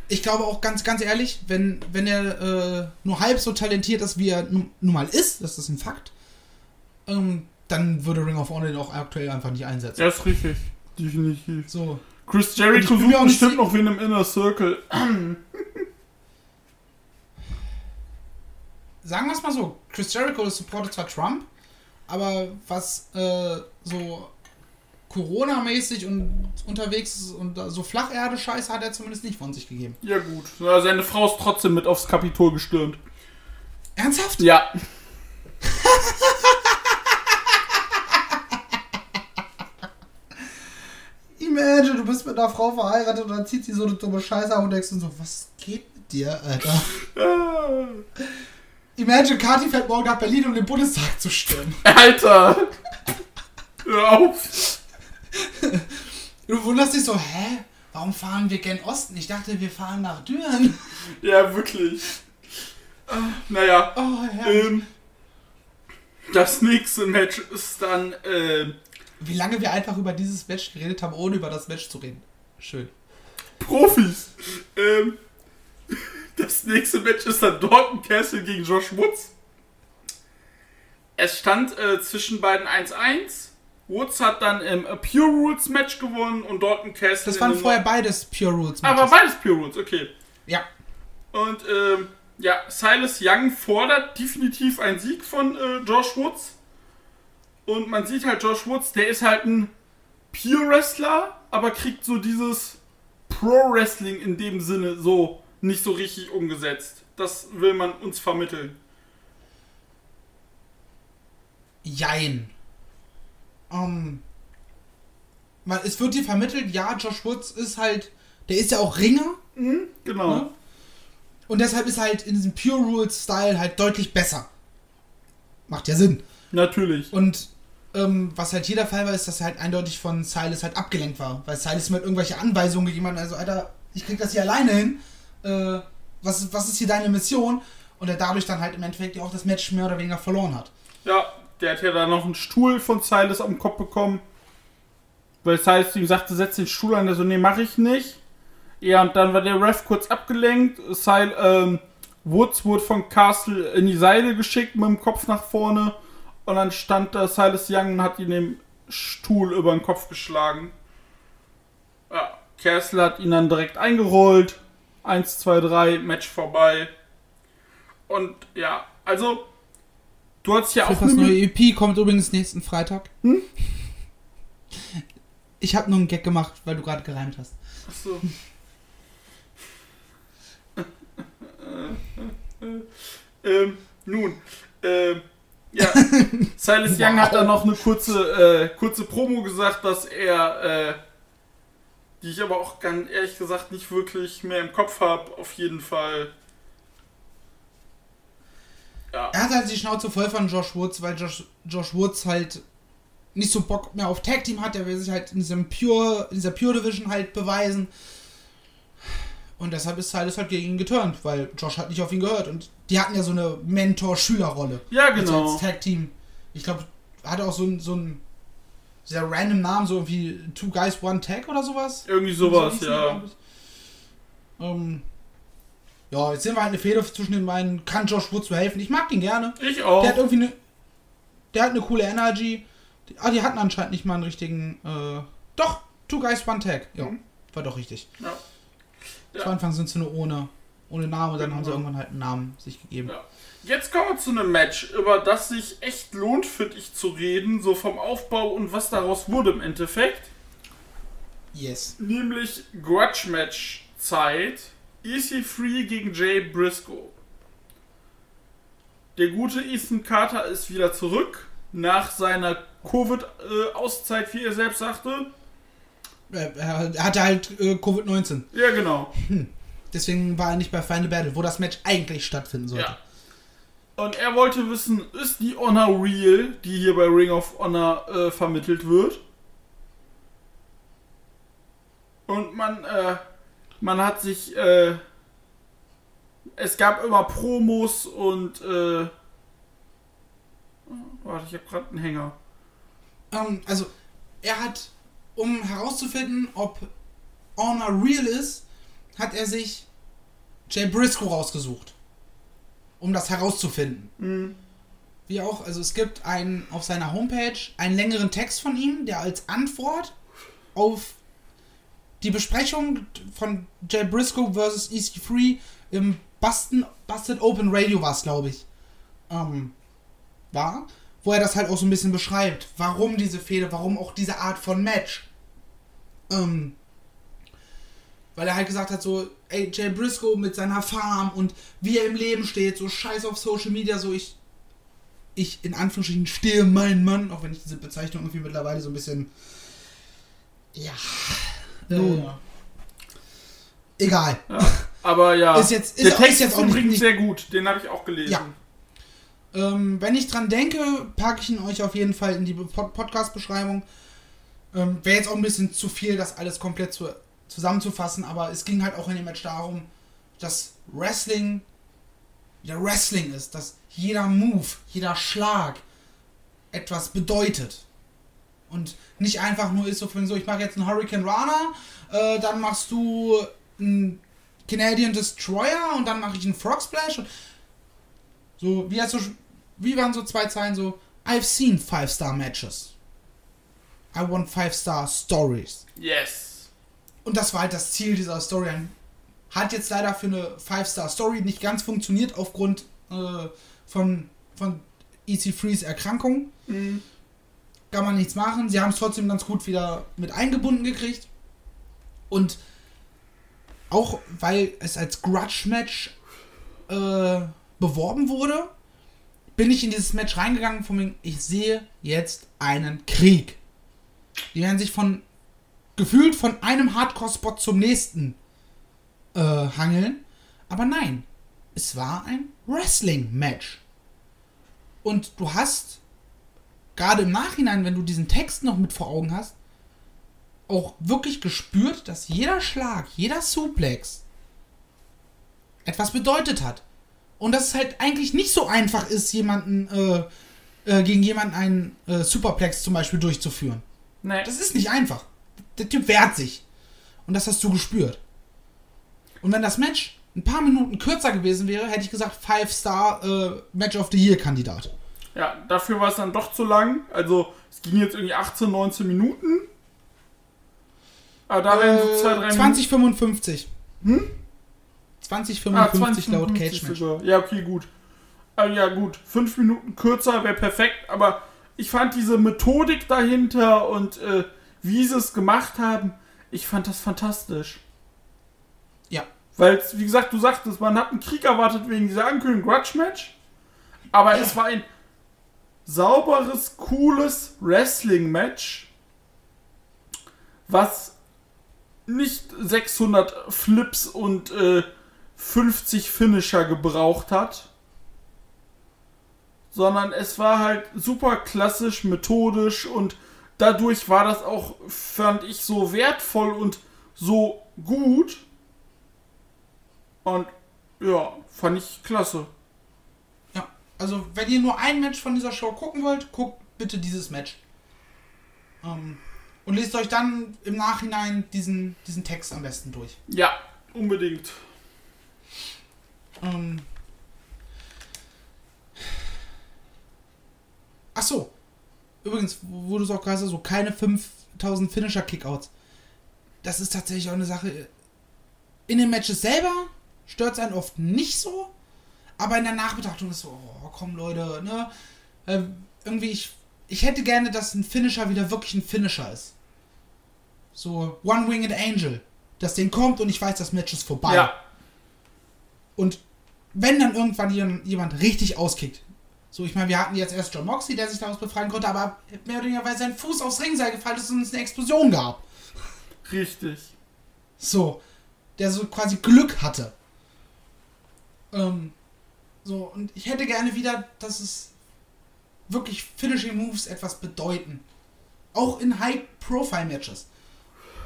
Ich glaube auch ganz, ganz ehrlich, wenn, wenn er äh, nur halb so talentiert ist, wie er nun mal ist, das ist ein Fakt, ähm, dann würde Ring of Honor auch aktuell einfach nicht einsetzen. der ist richtig. Definitiv. So. Chris Jericho sucht auch bestimmt noch wie in einem Inner Circle. sagen wir es mal so, Chris Jericho supportet zwar Trump, aber was äh, so Corona-mäßig und unterwegs ist und so Flacherde-Scheiß hat er zumindest nicht von sich gegeben. Ja gut. Ja, seine Frau ist trotzdem mit aufs Kapitol gestürmt. Ernsthaft? Ja. Imagine, du bist mit einer Frau verheiratet und dann zieht sie so eine dumme Scheiße ab und denkst so, was geht mit dir, Alter? Imagine, Kati fährt morgen nach Berlin, um den Bundestag zu stimmen. Alter! Hör auf! Du wunderst dich so, hä? Warum fahren wir gen Osten? Ich dachte, wir fahren nach Düren. Ja, wirklich. Naja, Oh, ähm, das nächste Match ist dann, ähm, Wie lange wir einfach über dieses Match geredet haben, ohne über das Match zu reden. Schön. Profis. Ähm, das nächste Match ist dann Dalton Castle gegen Josh Woods. Es stand äh, zwischen beiden 1-1. Woods hat dann im äh, Pure Rules Match gewonnen und Dalton Castle. Das waren vorher beides Pure Rules Aber Matches. beides Pure Rules, okay. Ja. Und ähm, ja, Silas Young fordert definitiv einen Sieg von äh, Josh Woods. Und man sieht halt Josh Woods, der ist halt ein Pure Wrestler, aber kriegt so dieses Pro Wrestling in dem Sinne so nicht so richtig umgesetzt. Das will man uns vermitteln. Jein. Ähm, weil es wird dir vermittelt, ja, Josh Woods ist halt, der ist ja auch Ringer. Genau. Ne? Und deshalb ist er halt in diesem Pure Rules Style halt deutlich besser. Macht ja Sinn. Natürlich. Und ähm, was halt hier der Fall war, ist, dass er halt eindeutig von Silas halt abgelenkt war. Weil Silas mir halt irgendwelche Anweisungen gegeben hat. Also, Alter, ich krieg das hier alleine hin. Äh, was, was ist hier deine Mission? Und er dadurch dann halt im Endeffekt ja auch das Match mehr oder weniger verloren hat. Ja, der hat ja dann noch einen Stuhl von Silas am Kopf bekommen. Weil Silas ihm sagte, setz den Stuhl an. Der so, nee, mach ich nicht. Ja, und dann war der Ref kurz abgelenkt. Sil ähm, Woods wurde von Castle in die Seile geschickt mit dem Kopf nach vorne. Und dann stand da Silas Young und hat ihn den Stuhl über den Kopf geschlagen. Ja, Castle hat ihn dann direkt eingerollt. 1, 2, 3, Match vorbei. Und ja, also, du hast ja auch Das neue EP kommt übrigens nächsten Freitag. Hm? Ich habe nur einen Gag gemacht, weil du gerade gereimt hast. Achso. ähm, nun, ähm, ja, Silas Young hat da noch eine kurze, äh, kurze Promo gesagt, dass er, äh, die ich aber auch ganz ehrlich gesagt nicht wirklich mehr im Kopf habe, auf jeden Fall. Ja, Er hat halt die Schnauze voll von Josh Woods, weil Josh, Josh Woods halt nicht so Bock mehr auf Tag Team hat. Er will sich halt in diesem Pure, in dieser Pure Division halt beweisen. Und deshalb ist Silas halt gegen ihn geturnt, weil Josh hat nicht auf ihn gehört. Und die hatten ja so eine Mentor-Schüler-Rolle. ja genau. als Tag Team. Ich glaube, hatte auch so ein, so ein sehr random Namen, so irgendwie Two Guys, One Tag oder sowas. Irgendwie sowas, So ja. Ähm, ja, jetzt sehen wir halt eine Fehde zwischen den beiden. Kann Josh Woods mir helfen? Ich mag den gerne. Ich auch. Der hat irgendwie eine. Der hat eine coole Energy. Die, ah, die hatten anscheinend nicht mal einen richtigen. Äh, doch, Two Guys, One Tag. Ja, Mhm. war doch richtig. Ja. Zu Anfang sind sie nur ohne, ohne Namen und dann haben sie Genau. irgendwann halt einen Namen sich gegeben. Ja. Jetzt kommen wir zu einem Match, über das sich echt lohnt, finde ich, zu reden, so vom Aufbau und was daraus wurde im Endeffekt. Yes. Nämlich Grudge Match Zeit. EC3 gegen Jay Briscoe. Der gute Ethan Carter ist wieder zurück. Nach seiner Covid-Auszeit, wie er selbst sagte. Er, er hatte halt äh, Covid-19. Ja, genau. Deswegen war er nicht bei Final Battle, wo das Match eigentlich stattfinden sollte. Ja. Und er wollte wissen, ist die Honor real, die hier bei Ring of Honor äh, vermittelt wird? Und man, äh, man hat sich, äh, es gab immer Promos und, äh, warte, ich habe gerade einen Hänger. Ähm, also, er hat, um herauszufinden, ob Honor real ist, hat er sich Jay Briscoe rausgesucht. Um das herauszufinden. Mhm. Wie auch, also es gibt einen auf seiner Homepage einen längeren Text von ihm, der als Antwort auf die Besprechung von Jay Briscoe vs. EC3 im Busted Open Radio war es, glaube ich, ähm, war, wo er das halt auch so ein bisschen beschreibt, warum diese Fehde, warum auch diese Art von Match. Ähm, weil er halt gesagt hat, so, ey, Jay Briscoe mit seiner Farm und wie er im Leben steht, so scheiß auf Social Media, so ich, ich in Anführungsstrichen stehe mein Mann, auch wenn ich diese Bezeichnung irgendwie mittlerweile so ein bisschen Ja. Nun. Äh, egal. Ja. Aber ja, Ist jetzt- ist der Text ist jetzt auch nicht- sehr gut. Den habe ich auch gelesen. Ja. Ähm, wenn ich dran denke, packe ich ihn euch auf jeden Fall in die Pod Podcast-Beschreibung. Ähm, Wäre jetzt auch ein bisschen zu viel, das alles komplett zu, zusammenzufassen, aber es ging halt auch in dem Match darum, dass Wrestling wieder Wrestling ist, dass jeder Move, jeder Schlag etwas bedeutet. Und nicht einfach nur ist so so, ich mache jetzt einen Hurricane Rana, äh, dann machst du einen Canadian Destroyer und dann mache ich einen Frog Splash und so, wie, hast du, wie waren so zwei Zeilen so, I've seen Five-Star Matches. I want Five-Star Stories. Yes. Und das war halt das Ziel dieser Story. Hat jetzt leider für eine Five-Star-Story nicht ganz funktioniert aufgrund äh, von, von EC3s Erkrankung. Mhm. Kann man nichts machen. Sie haben es trotzdem ganz gut wieder mit eingebunden gekriegt. Und auch weil es als Grudge-Match äh, beworben wurde, bin ich in dieses Match reingegangen, von wegen, ich sehe jetzt einen Krieg. Die werden sich von gefühlt von einem Hardcore-Spot zum nächsten äh, hangeln. Aber nein, es war ein Wrestling-Match. Und du hast, gerade im Nachhinein, wenn du diesen Text noch mit vor Augen hast, auch wirklich gespürt, dass jeder Schlag, jeder Suplex etwas bedeutet hat. Und dass es halt eigentlich nicht so einfach ist, jemanden äh, äh, gegen jemanden einen äh, Superplex zum Beispiel durchzuführen. Nee. Das ist nicht einfach. Der Typ wehrt sich. Und das hast du gespürt. Und wenn das Match ein paar Minuten kürzer gewesen wäre, hätte ich gesagt, Five-Star äh, Match of the Year-Kandidat. Ja, dafür war es dann doch zu lang. Also, es ging jetzt irgendwie 18, 19 Minuten. Aber da werden so zwei, drei Äh, 2055. Hm? 2055 Ah, laut 20, Cage Match. sogar. Ja, okay, gut. Ah, ja, gut. Fünf Minuten kürzer wäre perfekt, aber ich fand diese Methodik dahinter und äh, wie sie es gemacht haben, ich fand das fantastisch. Ja. Weil, wie gesagt, du sagtest, man hat einen Krieg erwartet wegen dieser Ankündigung Grudge-Match, aber es war ein sauberes, cooles Wrestling-Match, was nicht 600 Flips und äh, 50 Finisher gebraucht hat, sondern es war halt super klassisch, methodisch und dadurch war das auch, fand ich, so wertvoll und so gut. Und ja, fand ich klasse. Ja, also wenn ihr nur ein Match von dieser Show gucken wollt, guckt bitte dieses Match. Ähm, und lest euch dann im Nachhinein diesen, diesen Text am besten durch. Ja, unbedingt. Ähm. Ach so. Übrigens, wo du es auch gerade sagst, so keine 5000 Finisher-Kickouts. Das ist tatsächlich auch eine Sache. In den Matches selber stört es einen oft nicht so, aber in der Nachbetrachtung ist so, oh, komm Leute, ne? Äh, irgendwie, ich, ich hätte gerne, dass ein Finisher wieder wirklich ein Finisher ist. So, One-Winged Angel. Dass den kommt und ich weiß, das Match ist vorbei. Ja, Und wenn dann irgendwann jemand, richtig auskickt, so ich meine, wir hatten jetzt erst John Moxley, der sich daraus befreien konnte, aber mehr oder weniger, weil sein Fuß aufs Ringseil gefallen ist und es eine Explosion gab. richtig. So, der so quasi Glück hatte. Ähm, so, und ich hätte gerne wieder, dass es wirklich Finishing Moves etwas bedeuten. Auch in High-Profile-Matches.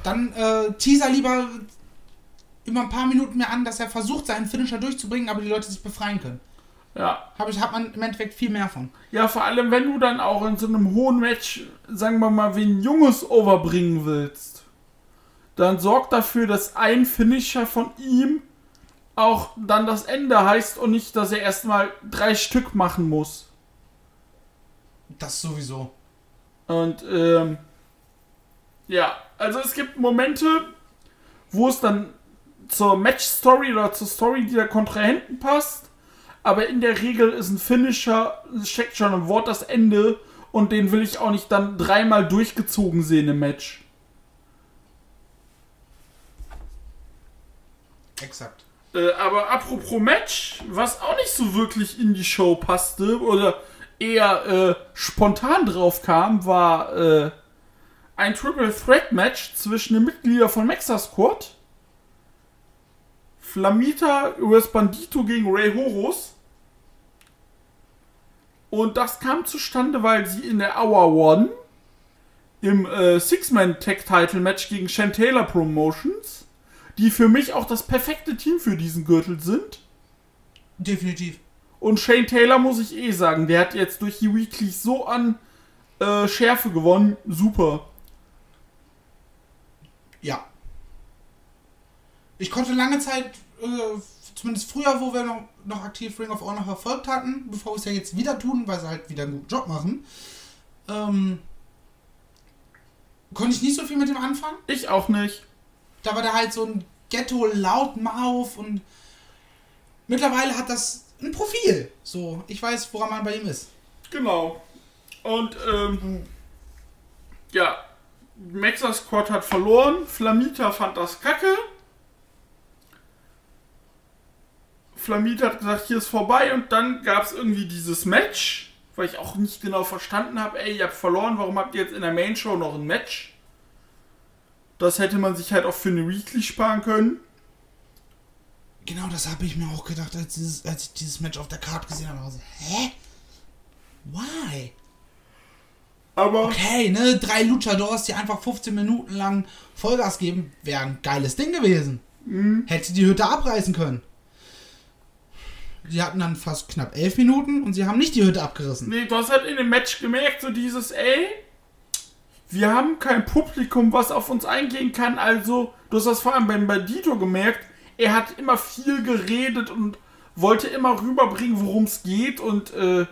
Dann äh, teaser lieber immer ein paar Minuten mehr an, dass er versucht, seinen Finisher durchzubringen, aber die Leute sich befreien können. Ja. Hab ich, hat man im Endeffekt viel mehr von. Ja, vor allem, wenn du dann auch in so einem hohen Match, sagen wir mal, wen Junges overbringen willst, dann sorg dafür, dass ein Finisher von ihm auch dann das Ende heißt und nicht, dass er erstmal drei Stück machen muss. Das sowieso. Und ähm, ja, also es gibt Momente, wo es dann zur Match-Story oder zur Story der Kontrahenten passt, aber in der Regel ist ein Finisher, steckt schon im Wort das Ende und den will ich auch nicht dann dreimal durchgezogen sehen im Match. Exakt. Äh, aber apropos Match, was auch nicht so wirklich in die Show passte oder eher äh, spontan drauf kam, war äh, ein Triple Threat Match zwischen den Mitgliedern von Mexa Squad, Flamita US Bandito gegen Ray Horus. Und das kam zustande, weil sie in der Hour One im äh, Six-Man-Tag-Title-Match gegen Shan Taylor Promotions, die für mich auch das perfekte Team für diesen Gürtel sind. Definitiv. Und Shane Taylor muss ich eh sagen, der hat jetzt durch die Weeklies so an äh, Schärfe gewonnen. Super. Ja. Ich konnte lange Zeit, äh, zumindest früher, wo wir noch, noch aktiv Ring of Honor verfolgt hatten, bevor wir es ja jetzt wieder tun, weil sie halt wieder einen guten Job machen, ähm, konnte ich nicht so viel mit dem anfangen. Ich auch nicht. Da war der halt so ein Ghetto-Loudmouth und mittlerweile hat das ein Profil. So, ich weiß, woran man bei ihm ist. Genau. Und ähm, ja, Mexa Squad hat verloren. Flamita fand das kacke. Flamita hat gesagt, hier ist vorbei. Und dann gab es irgendwie dieses Match, weil ich auch nicht genau verstanden habe, ey, ihr habt verloren, warum habt ihr jetzt in der Main Show noch ein Match? Das hätte man sich halt auch für eine Weekly sparen können. Genau, das habe ich mir auch gedacht, als, dieses, als ich dieses Match auf der Karte gesehen habe. Also, hä? Why? Aber Okay, ne, drei Luchadors, die einfach 15 Minuten lang Vollgas geben, wäre ein geiles Ding gewesen. Hätte die Hütte abreißen können. Die hatten dann fast knapp elf Minuten und sie haben nicht die Hütte abgerissen. Nee, du hast halt in dem Match gemerkt, so dieses, ey, wir haben kein Publikum, was auf uns eingehen kann, also, du hast das vor allem beim Bandito gemerkt, er hat immer viel geredet und wollte immer rüberbringen, worum es geht und, äh,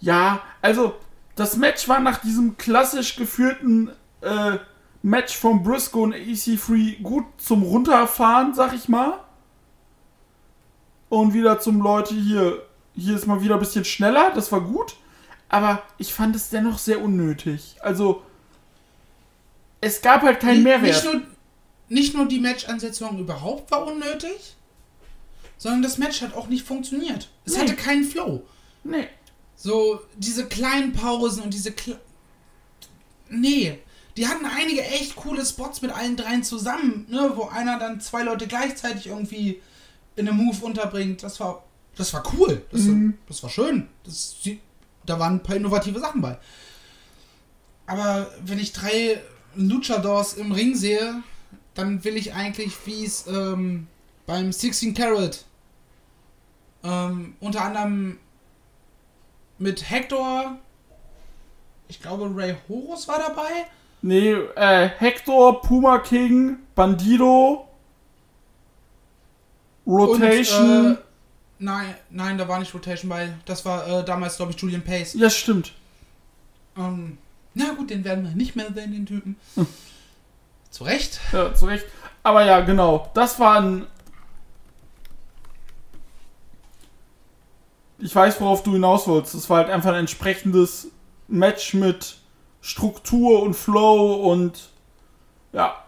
ja, also, das Match war nach diesem klassisch geführten, äh, Match von Briscoe und EC3 gut zum Runterfahren, sag ich mal. Und wieder zum Leute hier, hier ist mal wieder ein bisschen schneller, das war gut. Aber ich fand es dennoch sehr unnötig. Also, es gab halt keinen Mehrwert. Nicht nur, nicht nur die Match-Ansetzung überhaupt war unnötig, sondern das Match hat auch nicht funktioniert. Es Nee. hatte keinen Flow. nee. So, diese kleinen Pausen und diese. Kle nee. Die hatten einige echt coole Spots mit allen dreien zusammen, ne, wo einer dann zwei Leute gleichzeitig irgendwie in einem Move unterbringt. Das war. Das war cool. Das, das war schön. Das, da waren ein paar innovative Sachen bei. Aber wenn ich drei Luchadors im Ring sehe, dann will ich eigentlich, wie es ähm, beim 16 Carat ähm, unter anderem mit Hector, ich glaube Ray Horus war dabei. Nee, äh, Hector, Puma King, Bandido, Rotation. Und, äh, nein, nein, da war nicht Rotation bei. Das war äh, damals, glaube ich, Julian Pace. ja, stimmt. Ähm, na gut, den werden wir nicht mehr sehen, den Typen. Zu Recht. Ja, zu Recht. Aber ja, genau. Das war ein. Ich weiß, worauf du hinaus wolltest. Das war halt einfach ein entsprechendes Match mit Struktur und Flow und. Ja.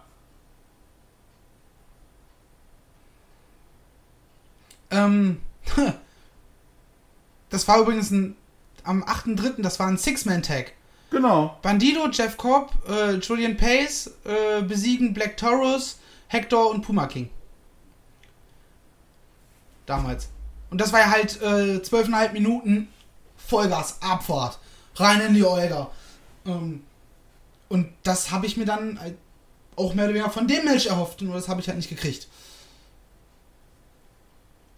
Ähm, das war übrigens ein, am 8.3., das war ein Six-Man-Tag. Genau. Bandido, Jeff Cobb, äh, Julian Pace äh, besiegen Black Taurus, Hector und Puma King. Damals. Und das war ja halt äh, zwölfeinhalb Minuten Vollgas, Abfahrt, rein in die Olga. Ähm, und das habe ich mir dann halt auch mehr oder weniger von dem Match erhofft, nur das habe ich halt nicht gekriegt.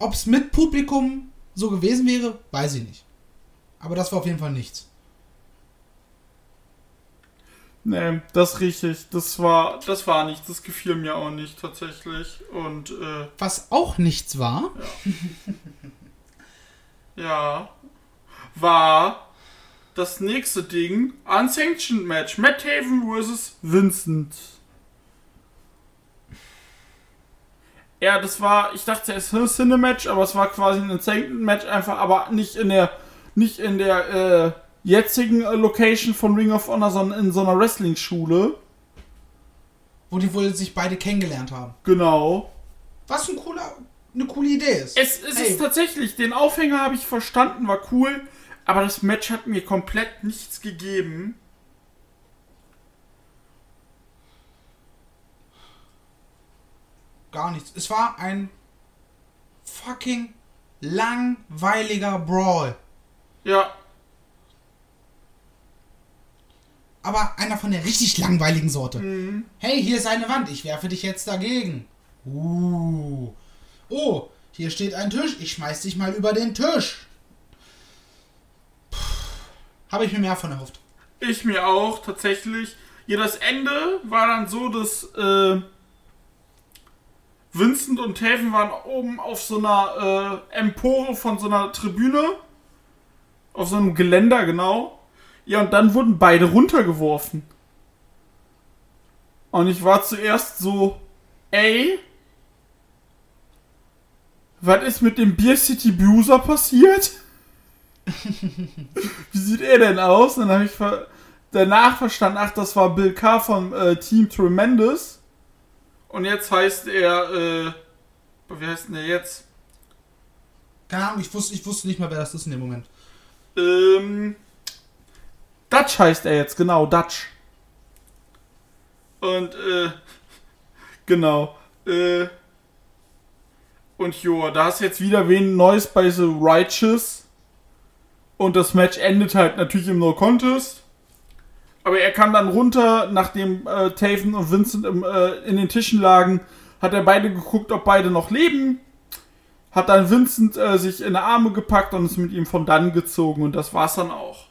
Ob es mit Publikum so gewesen wäre, weiß ich nicht. Aber das war auf jeden Fall nichts. Nee, das richtig. Das war, das war nicht. Das gefiel mir auch nicht tatsächlich. Und äh, Was auch nichts war, ja, war das nächste Ding Unsanctioned Match. Matt Haven vs. Vincent. Ja, das war, ich dachte, es ist ein Match, aber es war quasi ein Unsanctioned Match einfach, aber nicht in der, nicht in der äh, jetzigen äh, Location von Ring of Honor, sondern in so einer Wrestling-Schule. wo die wohl sich beide kennengelernt haben. Genau. Was ein cooler, eine coole Idee ist. Es, es Hey. ist tatsächlich, den Aufhänger habe ich verstanden, war cool, aber das Match hat mir komplett nichts gegeben. Gar nichts. Es war ein fucking langweiliger Brawl. Ja, Aber einer von der richtig langweiligen Sorte. Hey, hier ist eine Wand. Ich werfe dich jetzt dagegen. Uh. Oh, hier steht ein Tisch. Ich schmeiß dich mal über den Tisch. Habe ich mir mehr von erhofft. ich mir auch tatsächlich. Ja, das Ende war dann so, dass äh, Vincent und Taven waren oben auf so einer äh, Empore von so einer Tribüne. Auf so einem Geländer, genau. Ja, und dann wurden beide runtergeworfen. Und ich war zuerst so, ey, was ist mit dem Beer City Bruiser passiert? Wie sieht er denn aus? Dann habe ich ver danach verstanden, ach, das war Bill Carr vom äh, Team Tremendous. Und jetzt heißt er, äh, wie heißt denn der jetzt? Keine Ahnung, ich wusste, ich wusste nicht mal, wer das ist in dem Moment. Ähm, Dutch heißt er jetzt, genau, Dutch. Und, äh, genau, äh, und joa, da ist jetzt wieder wen Neues bei The Righteous. Und das Match endet halt natürlich im No Contest. Aber er kam dann runter, nachdem äh, Taven und Vincent im, äh, in den Tischen lagen, hat er beide geguckt, ob beide noch leben. Hat dann Vincent äh, sich in die Arme gepackt und ist mit ihm von dann gezogen und das war's dann auch.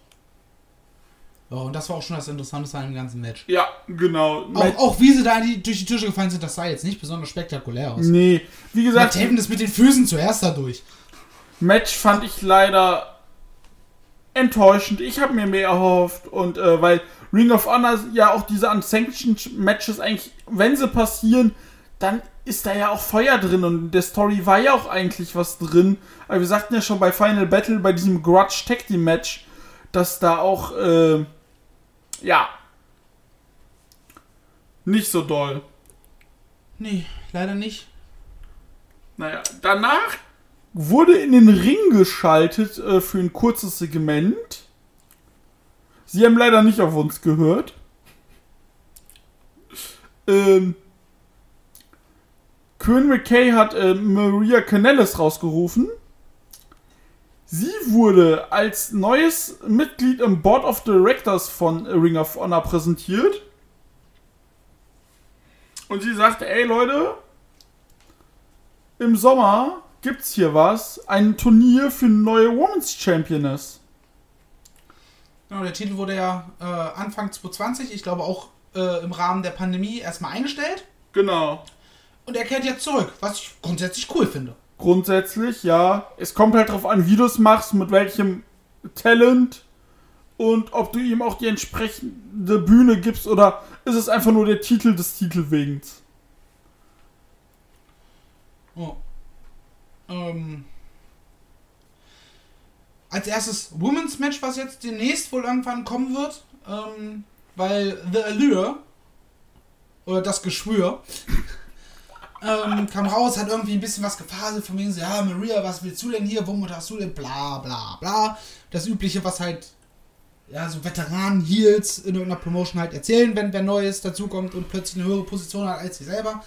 Ja, und das war auch schon das Interessanteste an dem ganzen Match. Ja, genau. Auch, auch wie sie da die, durch die Tische gefallen sind, das sah jetzt nicht besonders spektakulär aus. nee, wie Sagt gesagt, Taven das mit den Füßen zuerst dadurch. Match fand ich leider enttäuschend. Ich habe mir mehr erhofft und äh, weil Ring of Honor ja auch diese Unsanctioned Matches eigentlich, wenn sie passieren, dann ist da ja auch Feuer drin und in der Story war ja auch eigentlich was drin. Aber wir sagten ja schon bei Final Battle, bei diesem Grudge Tag Team Match, dass da auch, äh, ja, nicht so doll. Nee, leider nicht. Naja, danach wurde in den Ring geschaltet äh, für ein kurzes Segment. Sie haben leider nicht auf uns gehört. Ähm, Quinn McKay hat äh, Maria Canellis rausgerufen. Sie wurde als neues Mitglied im Board of Directors von Ring of Honor präsentiert. Und sie sagte, ey Leute, im Sommer gibt's hier was, ein Turnier für neue Women's Championess. Genau, der Titel wurde ja äh, Anfang 2020, ich glaube auch äh, im Rahmen der Pandemie, erstmal eingestellt. Genau. Und er kehrt jetzt zurück, was ich grundsätzlich cool finde. Grundsätzlich, ja. Es kommt halt drauf an, wie du es machst, mit welchem Talent und ob du ihm auch die entsprechende Bühne gibst oder ist es einfach nur der Titel des Titelwegens. Oh. Ähm. Als erstes Women's Match, was jetzt demnächst wohl irgendwann kommen wird, ähm, weil The Allure oder das Geschwür ähm, kam raus, hat irgendwie ein bisschen was gefaselt von wegen so, ja, Maria, was willst du denn hier, womit hast du denn, bla bla bla. Das übliche, was halt ja, so Veteranen-Heels in irgendeiner Promotion halt erzählen, wenn wer Neues dazukommt und plötzlich eine höhere Position hat als sie selber.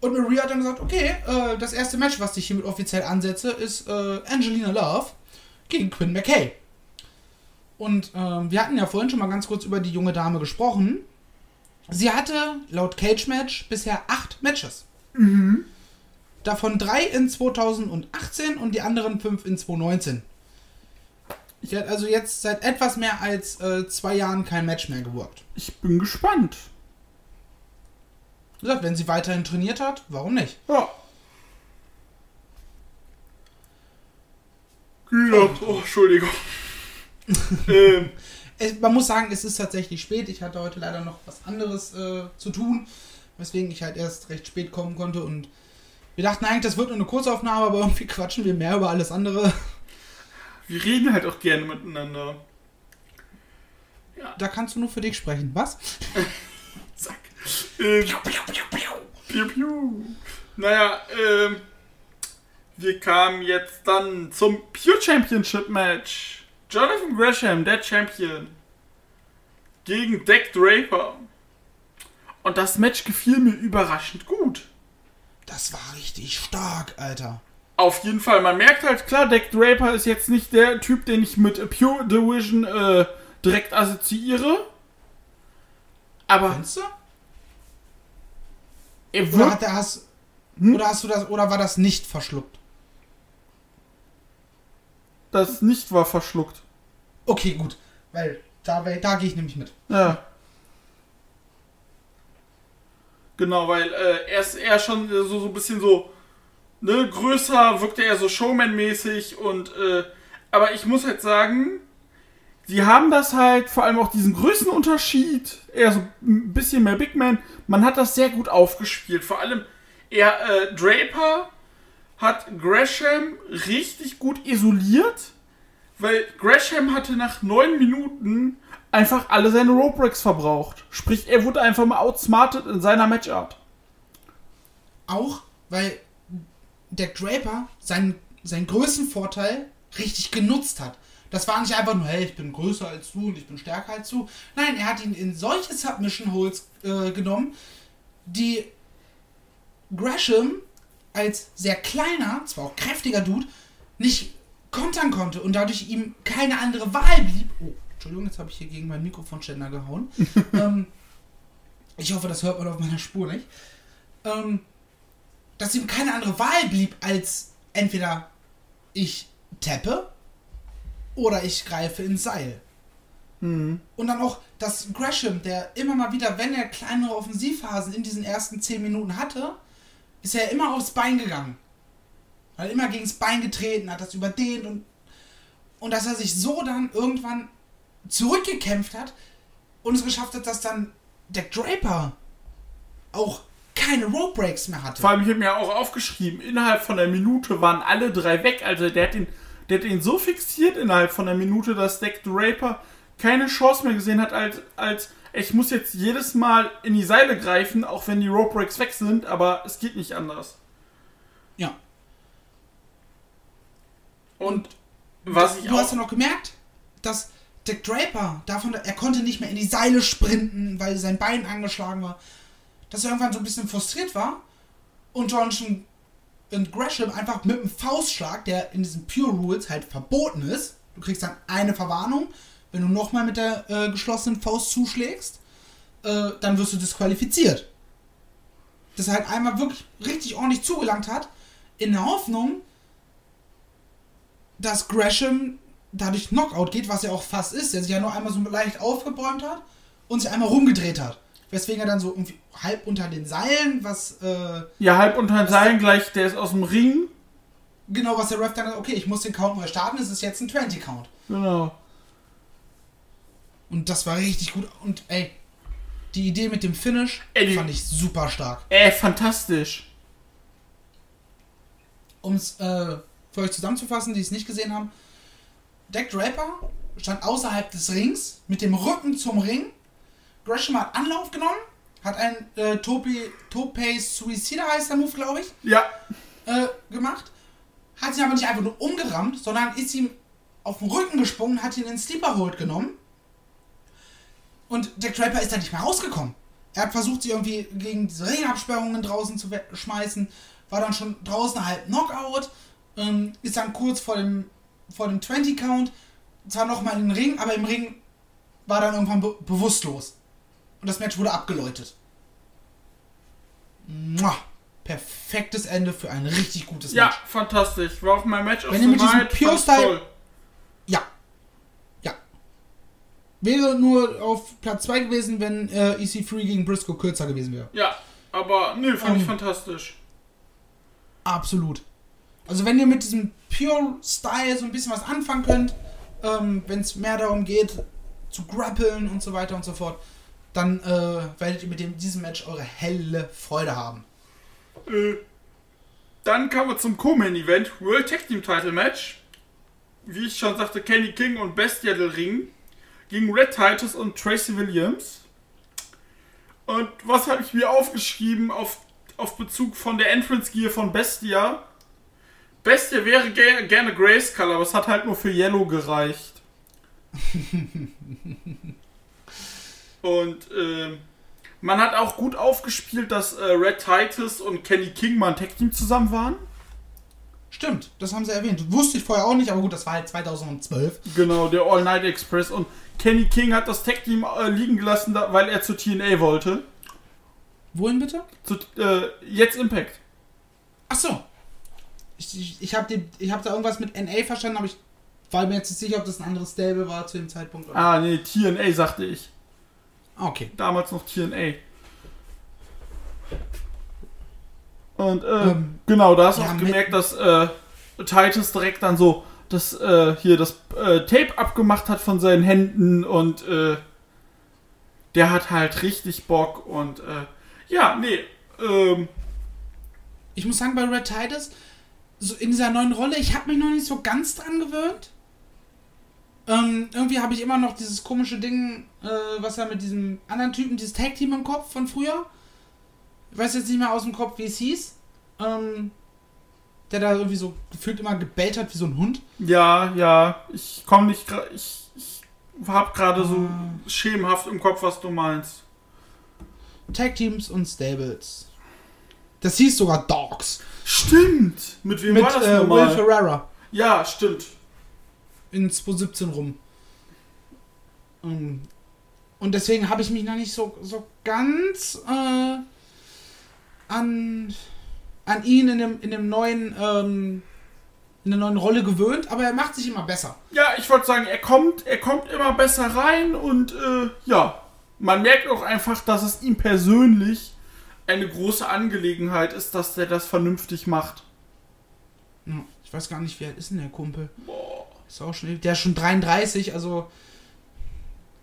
Und Maria hat dann gesagt, okay, äh, das erste Match, was ich hiermit offiziell ansetze, ist äh, Angelina Love gegen Quinn McKay. Und ähm, wir hatten ja vorhin schon mal ganz kurz über die junge Dame gesprochen. Sie hatte laut Cage Match bisher acht Matches. Davon drei in 2018 und die anderen fünf in 2019. Sie hat also jetzt seit etwas mehr als äh, zwei Jahren kein Match mehr geworkt. Ich bin gespannt. Wie gesagt, wenn sie weiterhin trainiert hat, warum nicht? Ja. Ja, oh, Entschuldigung. ähm, man muss sagen, es ist tatsächlich spät. Ich hatte heute leider noch was anderes äh, zu tun, weswegen ich halt erst recht spät kommen konnte. Und wir dachten eigentlich, das wird nur eine Kurzaufnahme, aber irgendwie quatschen wir mehr über alles andere. wir reden halt auch gerne miteinander. Da kannst du nur für dich sprechen. Was? Ähm, piu, piu. Naja, ähm, wir kamen jetzt dann zum Pure Championship Match. Jonathan Gresham, der Champion, gegen Deck Draper. Und das Match gefiel mir überraschend gut. Das war richtig stark, Alter. Auf jeden Fall, man merkt halt klar, Deck Draper ist jetzt nicht der Typ, den ich mit Pure Division äh, direkt assoziiere. Aber Findest du? Er Oder, hat der, hast, Hm? oder hast du das, oder war das nicht verschluckt? das nicht war verschluckt. Okay, gut. Weil da, da gehe ich nämlich mit. Ja. Genau, weil äh, er ist eher schon so, so ein bisschen so, ne, größer, wirkt er so Showman-mäßig und, äh, aber ich muss halt sagen, sie haben das halt, vor allem auch diesen Größenunterschied, eher so ein bisschen mehr Big Man, man hat das sehr gut aufgespielt. Vor allem, er, äh, Draper hat Gresham richtig gut isoliert, weil Gresham hatte nach neun Minuten einfach alle seine Rope verbraucht. Sprich, er wurde einfach mal outsmarted in seiner Matchart. Auch, weil der Draper seinen, seinen größten Vorteil richtig genutzt hat. Das war nicht einfach nur, hey, ich bin größer als du und ich bin stärker als du. Nein, er hat ihn in solche Submission Holes äh, genommen, die Gresham als sehr kleiner, zwar auch kräftiger Dude, nicht kontern konnte und dadurch ihm keine andere Wahl blieb. Oh, Entschuldigung, jetzt habe ich hier gegen meinen Mikrofonständer gehauen. ähm, ich hoffe, das hört man auf meiner Spur nicht. Ähm, dass ihm keine andere Wahl blieb, als entweder ich tappe oder ich greife ins Seil. Und dann auch, dass Gresham, der immer mal wieder, wenn er kleinere Offensivphasen in diesen ersten 10 Minuten hatte, ist er immer aufs Bein gegangen. Hat immer gegen das Bein getreten, hat das überdehnt und, und dass er sich so dann irgendwann zurückgekämpft hat und es geschafft hat, dass dann der Draper auch keine Rope Breaks mehr hatte. Vor allem, ich habe mir auch aufgeschrieben, innerhalb von einer Minute waren alle drei weg. Also der hat ihn, der hat ihn so fixiert innerhalb von einer Minute, dass Deck Draper keine Chance mehr gesehen hat, als, als ich muss jetzt jedes Mal in die Seile greifen, auch wenn die Rope Breaks weg sind, aber es geht nicht anders. Ja. Und was ich du hast ja auch... noch gemerkt, dass Dick Draper davon, er konnte nicht mehr in die Seile sprinten, weil sein Bein angeschlagen war, dass er irgendwann so ein bisschen frustriert war und Johnson und Gresham einfach mit einem Faustschlag, der in diesen Pure Rules halt verboten ist, du kriegst dann eine Verwarnung, wenn du nochmal mit der äh, geschlossenen Faust zuschlägst, äh, dann wirst du disqualifiziert. Dass er halt einmal wirklich richtig ordentlich zugelangt hat, in der Hoffnung, dass Gresham dadurch Knockout geht, was er auch fast ist, der sich ja nur einmal so leicht aufgebäumt hat und sich einmal rumgedreht hat. Weswegen er dann so irgendwie halb unter den Seilen, was, äh, Ja, halb unter den Seilen gleich, der ist aus dem Ring. genau, was der Ref dann, okay, ich muss den Count neu starten, es ist jetzt ein 20-Count. Genau. Und das war richtig gut. Und ey, die Idee mit dem Finish Ey, fand ich super stark. Äh, fantastisch. Um es äh, für euch zusammenzufassen, die es nicht gesehen haben, Deck Draper stand außerhalb des Rings mit dem Rücken zum Ring. Gresham hat Anlauf genommen, hat einen äh, Topi, Topaz Suicide heißt der Move, glaube ich, Ja. äh, gemacht. Hat ihn aber nicht einfach nur umgerammt, sondern ist ihm auf den Rücken gesprungen, hat ihn in den Sleeper Hold genommen. Und der Draper ist da nicht mehr rausgekommen. Er hat versucht, sie irgendwie gegen diese Ringabsperrungen draußen zu schmeißen, war dann schon draußen halb Knockout, ähm, ist dann kurz vor dem, vor dem 20-Count, zwar nochmal in den Ring, aber im Ring war dann irgendwann be bewusstlos. Und das Match wurde abgeläutet. Mua. Perfektes Ende für ein richtig gutes Ja, Match. fantastisch. War auf mein Match of Wenn ihr mit diesem. Pure Style- toll. Ja. Ja. Wäre nur auf Platz 2 gewesen, wenn äh, EC3 gegen Briscoe kürzer gewesen wäre. Ja, aber nö, fand ich Ähm. fantastisch. Absolut. Also wenn ihr mit diesem Pure Style so ein bisschen was anfangen könnt, ähm, wenn es mehr darum geht, zu grappeln und so weiter und so fort, dann äh, werdet ihr mit dem, diesem Match eure helle Freude haben. Äh, dann kommen wir zum Co-Main-Event, World Tag Team Title Match. Wie ich schon sagte, Kenny King und Bestia del Ring gegen Red Titus und Tracy Williams. Und was habe ich mir aufgeschrieben auf, auf Bezug von der Entrance Gear von Bestia? Bestia wäre ge gerne Grayskull, aber es hat halt nur für Yellow gereicht. und ähm, Man hat auch gut aufgespielt, dass äh, Red Titus und Kenny King mal ein Tag-Team zusammen waren. Stimmt, das haben sie erwähnt. Wusste ich vorher auch nicht, aber gut, das war halt 2012. Genau, der All Night Express. Und Kenny King hat das Tag-Team äh, liegen gelassen, da, weil er zu TNA wollte. Wohin bitte? Zu, äh, jetzt Impact. Ach so. Ich, ich, ich habe hab da irgendwas mit NA verstanden, aber ich war mir jetzt nicht sicher, ob das ein anderes Stable war zu dem Zeitpunkt. Oder? Ah, nee, TNA sagte ich. Ah, okay. Damals noch TNA. Und äh, Ähm, genau, da hast du ja, auch gemerkt, dass äh, Titus direkt dann so das äh, hier das äh, Tape abgemacht hat von seinen Händen und äh, der hat halt richtig Bock und äh, ja, nee, ähm, Ich muss sagen, bei Red Titus, so in dieser neuen Rolle, ich habe mich noch nicht so ganz dran gewöhnt. Ähm, irgendwie habe ich immer noch dieses komische Ding, äh, was er mit diesem anderen Typen, dieses Tag-Team im Kopf von früher. Ich weiß jetzt nicht mehr aus dem Kopf, wie es hieß. Ähm, der da irgendwie so gefühlt immer gebellt hat wie so ein Hund. ja, ja, ich komme nicht ich, ich hab gerade so Ah. schemenhaft im Kopf, was du meinst. Tag-Teams und Stables. Das hieß sogar Dogs. Stimmt! Mit wem Mit war das äh, Will nochmal? Ferrara. Ja, stimmt. In 2017 rum. Ähm, Und deswegen habe ich mich noch nicht so, so ganz äh, an, an ihn in dem, in dem neuen ähm, in der neuen Rolle gewöhnt, aber er macht sich immer besser. Ja, ich wollte sagen, er kommt, er kommt immer besser rein und äh, ja, man merkt auch einfach, dass es ihm persönlich eine große Angelegenheit ist, dass der das vernünftig macht. Ich weiß gar nicht, alt ist denn der Kumpel? Boah. Ist auch schon, der ist schon 33, also.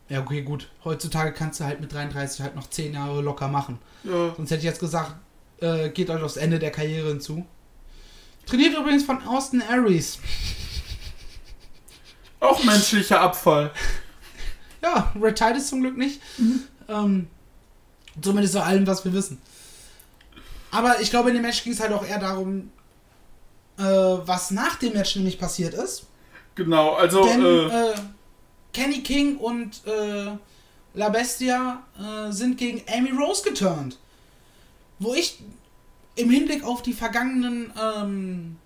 Ja, okay, gut. Heutzutage kannst du halt mit 33 halt noch 10 Jahre locker machen. Ja, Sonst hätte ich jetzt gesagt, äh, geht euch aufs Ende der Karriere hinzu. Trainiert übrigens von Austin Aries. auch menschlicher Abfall. Ja, Red Titus zum Glück nicht. Ähm, zumindest so allem, was wir wissen. Aber ich glaube, in dem Match ging es halt auch eher darum, äh, was nach dem Match nämlich passiert ist. Genau, also Denn äh, äh, Kenny King und äh, La Bestia äh, sind gegen Amy Rose geturnt. Wo ich im Hinblick auf die vergangenen ähm,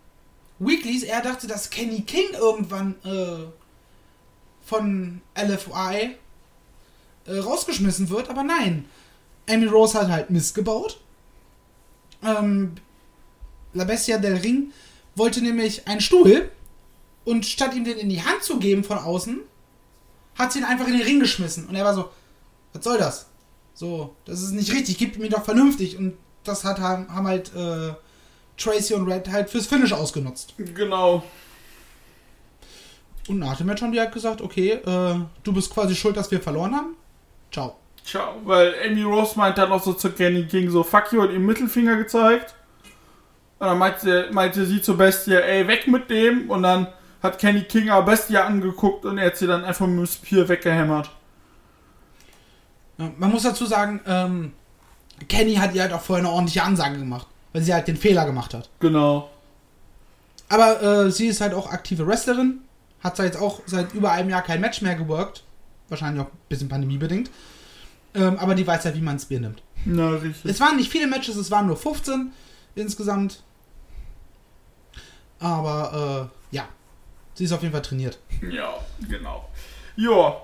Weeklies eher dachte, dass Kenny King irgendwann von LFI äh, rausgeschmissen wird, aber nein. Amy Rose hat halt Mist gebaut. Ähm, La Bestia del Ring wollte nämlich einen Stuhl und statt ihm den in die Hand zu geben von außen, hat sie ihn einfach in den Ring geschmissen. Und er war so, was soll das? So, das ist nicht richtig, gib mir doch vernünftig. Und das hat, haben halt äh, Tracy und Red halt fürs Finish ausgenutzt. genau. Und nach dem Match haben die halt gesagt, okay, äh, du bist quasi schuld, dass wir verloren haben. Ciao. Ciao. Weil Amy Rose meint dann auch so zu Kenny King so, fuck you, und ihm Mittelfinger gezeigt. Und dann meinte, meinte sie zu Bestia, ey, weg mit dem. Und dann hat Kenny King aber Bestia angeguckt und er hat sie dann einfach mit dem Spear weggehämmert. Ja, man muss dazu sagen, ähm, Kenny hat ihr halt auch vorher eine ordentliche Ansage gemacht, weil sie halt den Fehler gemacht hat. Genau. Aber äh, sie ist halt auch aktive Wrestlerin. Hat zwar jetzt auch seit über einem Jahr kein Match mehr geworkt. Wahrscheinlich auch ein bisschen pandemiebedingt. Ähm, aber die weiß halt, wie man ein Spear nimmt. Na, richtig. Es waren nicht viele Matches, es waren nur 15 insgesamt. Aber äh, ja, sie ist auf jeden Fall trainiert. Ja, genau. Ja,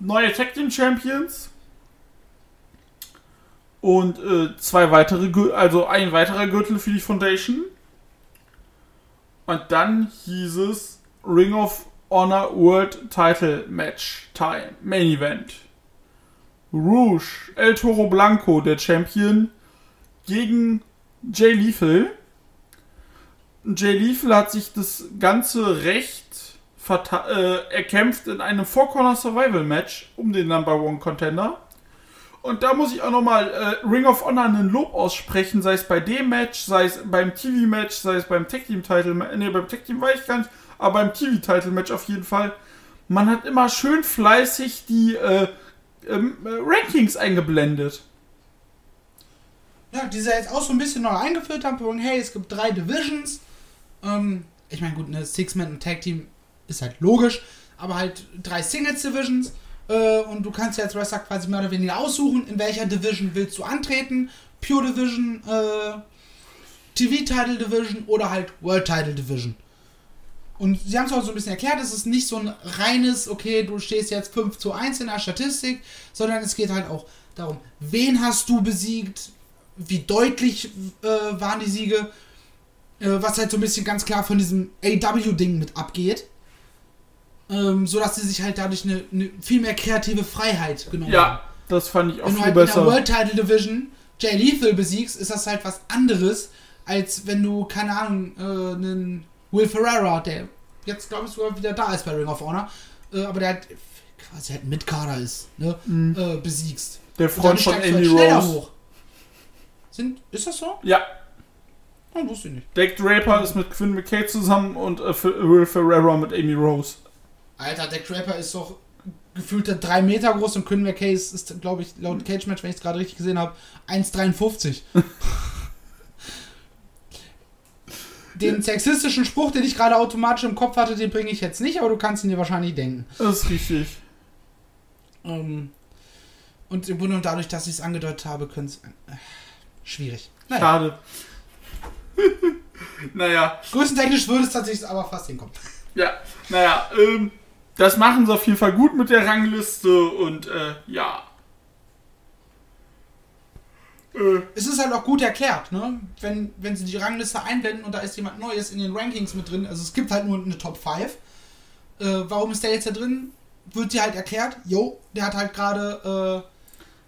neue Tag Team Champions. Und äh, zwei weitere, Gür- also ein weiterer Gürtel für die Foundation. Und dann hieß es Ring of Honor World Title Match Time, Main Event. Rouge, El Toro Blanco, der Champion, gegen Jay Lethal. Jay Lethal hat sich das ganze Recht äh, erkämpft in einem Four Corner Survival Match um den Number One Contender. Und da muss ich auch nochmal äh, Ring of Honor einen Lob aussprechen, sei es bei dem Match, sei es beim TV-Match, sei es beim Tag Team Title, ne, beim Tag Team weiß ich gar nicht, aber beim TV Title Match auf jeden Fall. Man hat immer schön fleißig die äh, ähm, äh, Rankings eingeblendet. Ja, die sie jetzt auch so ein bisschen neu eingeführt haben. von, Hey, es gibt drei Divisions. Ähm, ich meine, gut, eine Six-Man und Tag-Team ist halt logisch. Aber halt drei Singles-Divisions. Äh, und du kannst ja als Wrestler quasi mehr oder weniger aussuchen, in welcher Division willst du antreten. Pure Division, äh, TV-Title Division oder halt World Title Division. Und sie haben es auch so ein bisschen erklärt, es ist nicht so ein reines, okay, du stehst jetzt 5 zu 1 in der Statistik, sondern es geht halt auch darum, wen hast du besiegt, wie deutlich äh, waren die Siege, äh, was halt so ein bisschen ganz klar von diesem AW-Ding mit abgeht. Ähm, so dass sie sich halt dadurch eine, eine viel mehr kreative Freiheit genommen haben. Ja, das fand ich auch Wenn du viel halt in der besser. World Title Division Jay Lethal besiegst, ist das halt was anderes, als wenn du, keine Ahnung, äh, einen Will Ferrara, der jetzt glaube ich sogar wieder da ist bei Ring of Honor, äh, aber der halt quasi halt Mitkader ist, ne, äh, besiegst. Der Und Freund von du Andy halt schneller Rose. hoch. Sind, ist das so? Ja, Oh, wusste ich nicht. Dick Draper ist mit Quinn McKay zusammen und äh, Will Ferrera mit Amy Rose. Alter, der Draper ist doch gefühlte 3 Meter groß und Quinn McKay ist, ist glaube ich, laut Cage Match, wenn ich es gerade richtig gesehen habe, 1,53. den sexistischen Spruch, den ich gerade automatisch im Kopf hatte, den bringe ich jetzt nicht, aber du kannst ihn dir wahrscheinlich denken. Das ist richtig. Ähm, und im Grunde und dadurch, dass ich es angedeutet habe, können es. Äh, schwierig. Naja, Schade. naja, größentechnisch würde es tatsächlich aber fast hinkommen. ja, naja, ähm, das machen sie auf jeden Fall gut mit der Rangliste und äh, ja. Äh, Es ist halt auch gut erklärt, ne? Wenn, wenn sie die Rangliste einblenden und da ist jemand Neues in den Rankings mit drin, also es gibt halt nur eine Top 5. Äh, warum ist der jetzt da drin? Wird dir halt erklärt, jo, der hat halt gerade, äh,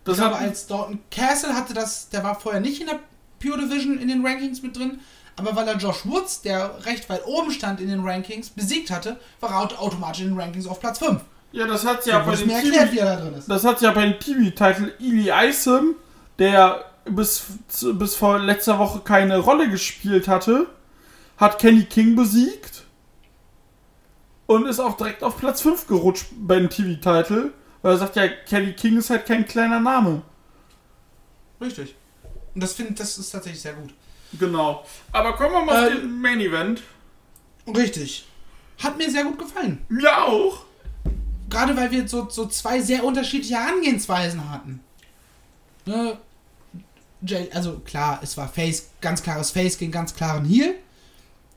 das ich glaube, als Dalton Castle hatte das, der war vorher nicht in der Pure Division in den Rankings mit drin, aber weil er Josh Woods, der recht weit oben stand in den Rankings, besiegt hatte, war er auto- automatisch in den Rankings auf Platz 5. ja, das hat ja Ja, bei mir erklärt, wie er da drin ist. das hat ja bei den TV-Titel Eli Isom, der bis, bis vor letzter Woche keine Rolle gespielt hatte, hat Kenny King besiegt und ist auch direkt auf Platz 5 gerutscht bei den TV-Titel, weil er sagt, ja, Kenny King ist halt kein kleiner Name. Richtig. Und das finde das ist tatsächlich sehr gut. Genau. Aber kommen wir mal auf den Main Event. Richtig. Hat mir sehr gut gefallen. Mir auch. Gerade weil wir so, so zwei sehr unterschiedliche Herangehensweisen hatten. Ne? Jay, also klar, es war Face, ganz klares Face gegen ganz klaren Heal.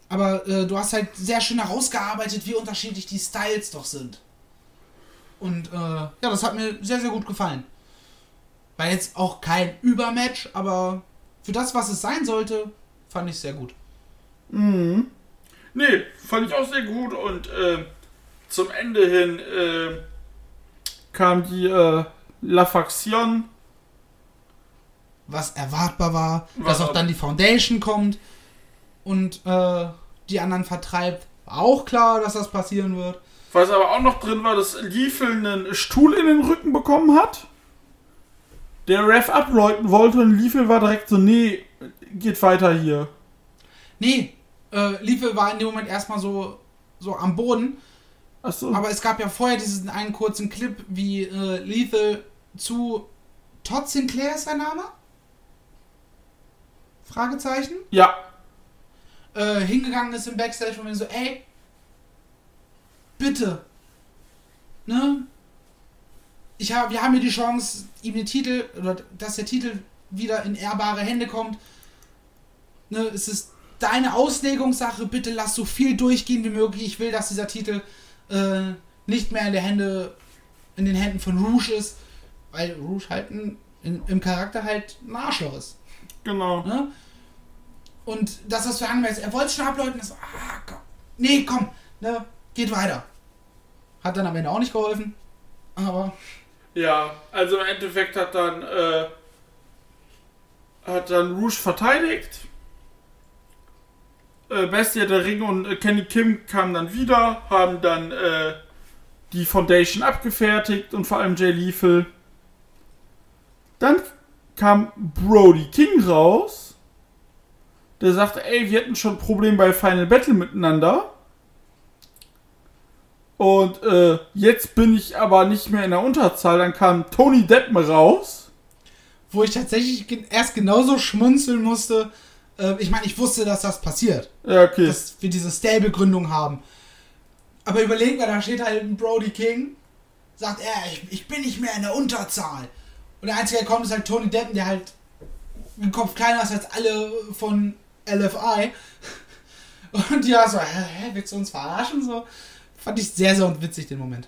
Aber äh, du hast halt sehr schön herausgearbeitet, wie unterschiedlich die Styles doch sind. Und äh, ja, das hat mir sehr, sehr gut gefallen. War jetzt auch kein Übermatch, aber für das, was es sein sollte, fand ich sehr gut. Mhm. Nee, fand ich auch sehr gut und äh, zum Ende hin äh, kam die äh, La Faction. was erwartbar war, Was dass auch dann die Foundation kommt und äh, die anderen vertreibt. War auch klar, dass das passieren wird. Was aber auch noch drin war, dass Liefel einen Stuhl in den Rücken bekommen hat. Der Ref abläuten wollte und Liefel war direkt so, nee, geht weiter hier. Nee, äh, Liefe war in dem Moment erstmal so, so am Boden. Achso. Aber es gab ja vorher diesen einen kurzen Clip, wie äh, Lethal zu Todd Sinclair ist sein Name? Fragezeichen. Ja, Äh, hingegangen ist im Backstage und mir so, ey, bitte, ne? Ich hab, wir haben hier die Chance, ihm den Titel, oder dass der Titel wieder in ehrbare Hände kommt. Ne, es ist deine Auslegungssache, bitte lass so viel durchgehen wie möglich. Ich will, dass dieser Titel äh, nicht mehr in der Hände, in den Händen von Rouge ist, weil Rouge halt ein, in, im Charakter halt ein Arschloch ist. genau. Ne? Und das, was für angemerkt ist, er wollte schon abläuten, das, ah, komm, nee, komm, ne, geht weiter. Hat dann am Ende auch nicht geholfen, aber Ja, also im Endeffekt hat dann äh, hat dann Rouge verteidigt. Äh, Bestia der Ring und äh, Kenny Kim kamen dann wieder, haben dann äh, die Foundation abgefertigt und vor allem Jay Lethal. Dann kam Brody King raus. Der sagte, ey, wir hatten schon ein Problem bei Final Battle miteinander. Und äh, jetzt bin ich aber nicht mehr in der Unterzahl. Dann kam Tony Deppen raus. wo ich tatsächlich erst genauso schmunzeln musste. Äh, ich meine, ich wusste, dass das passiert, Ja, okay. dass wir diese Stable-Gründung haben. Aber überleg mal, da steht halt ein Brody King sagt er, ich, ich bin nicht mehr in der Unterzahl. Und der Einzige, der kommt, ist halt Tony Deppen, der halt im Kopf kleiner ist als alle von LFI. Und ja, so, hä, hä, willst du uns verarschen? So, fand ich sehr, sehr witzig, den Moment.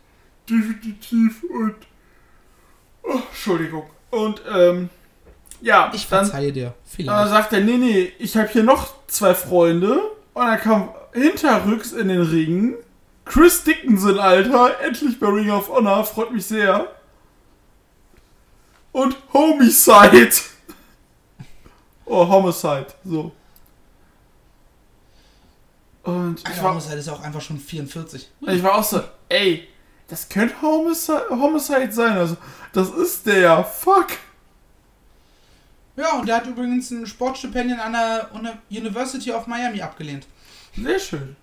Definitiv und. Oh, Entschuldigung. Und, ähm. Ja, Ich dann, verzeihe dir. dann Vielleicht. sagt er, nee, nee, ich habe hier noch zwei Freunde. Und dann kam hinterrücks in den Ring. Chris Dickinson, Alter. Endlich bei Ring of Honor. Freut mich sehr. Und Homicide. Oh, Homicide. So. Und ich Alter, war, Homicide ist auch einfach schon 44. ich war auch so, ey, das könnte Homicide, Homicide sein. Also, das ist der. Fuck. Ja, und der hat übrigens ein Sportstipendium an der Uni- University of Miami abgelehnt. Sehr schön.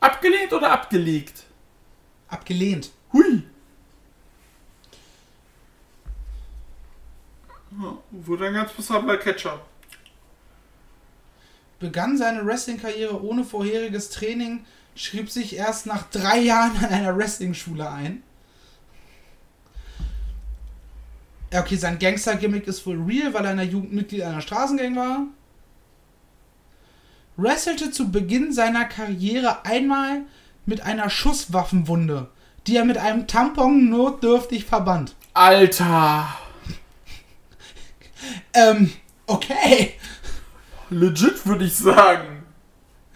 Abgelehnt oder abgelegt? Abgelehnt. Hui. Ja, wurde ein ganz passabler Catcher. Begann seine Wrestling-Karriere ohne vorheriges Training, schrieb sich erst nach drei Jahren an einer Wrestling-Schule ein. Okay, sein Gangster-Gimmick ist wohl real, weil er in der Jugend Mitglied einer Straßengang war. Wrestelte zu Beginn seiner Karriere einmal mit einer Schusswaffenwunde, die er mit einem Tampon notdürftig verband. Alter. Ähm, okay. Legit würde ich sagen.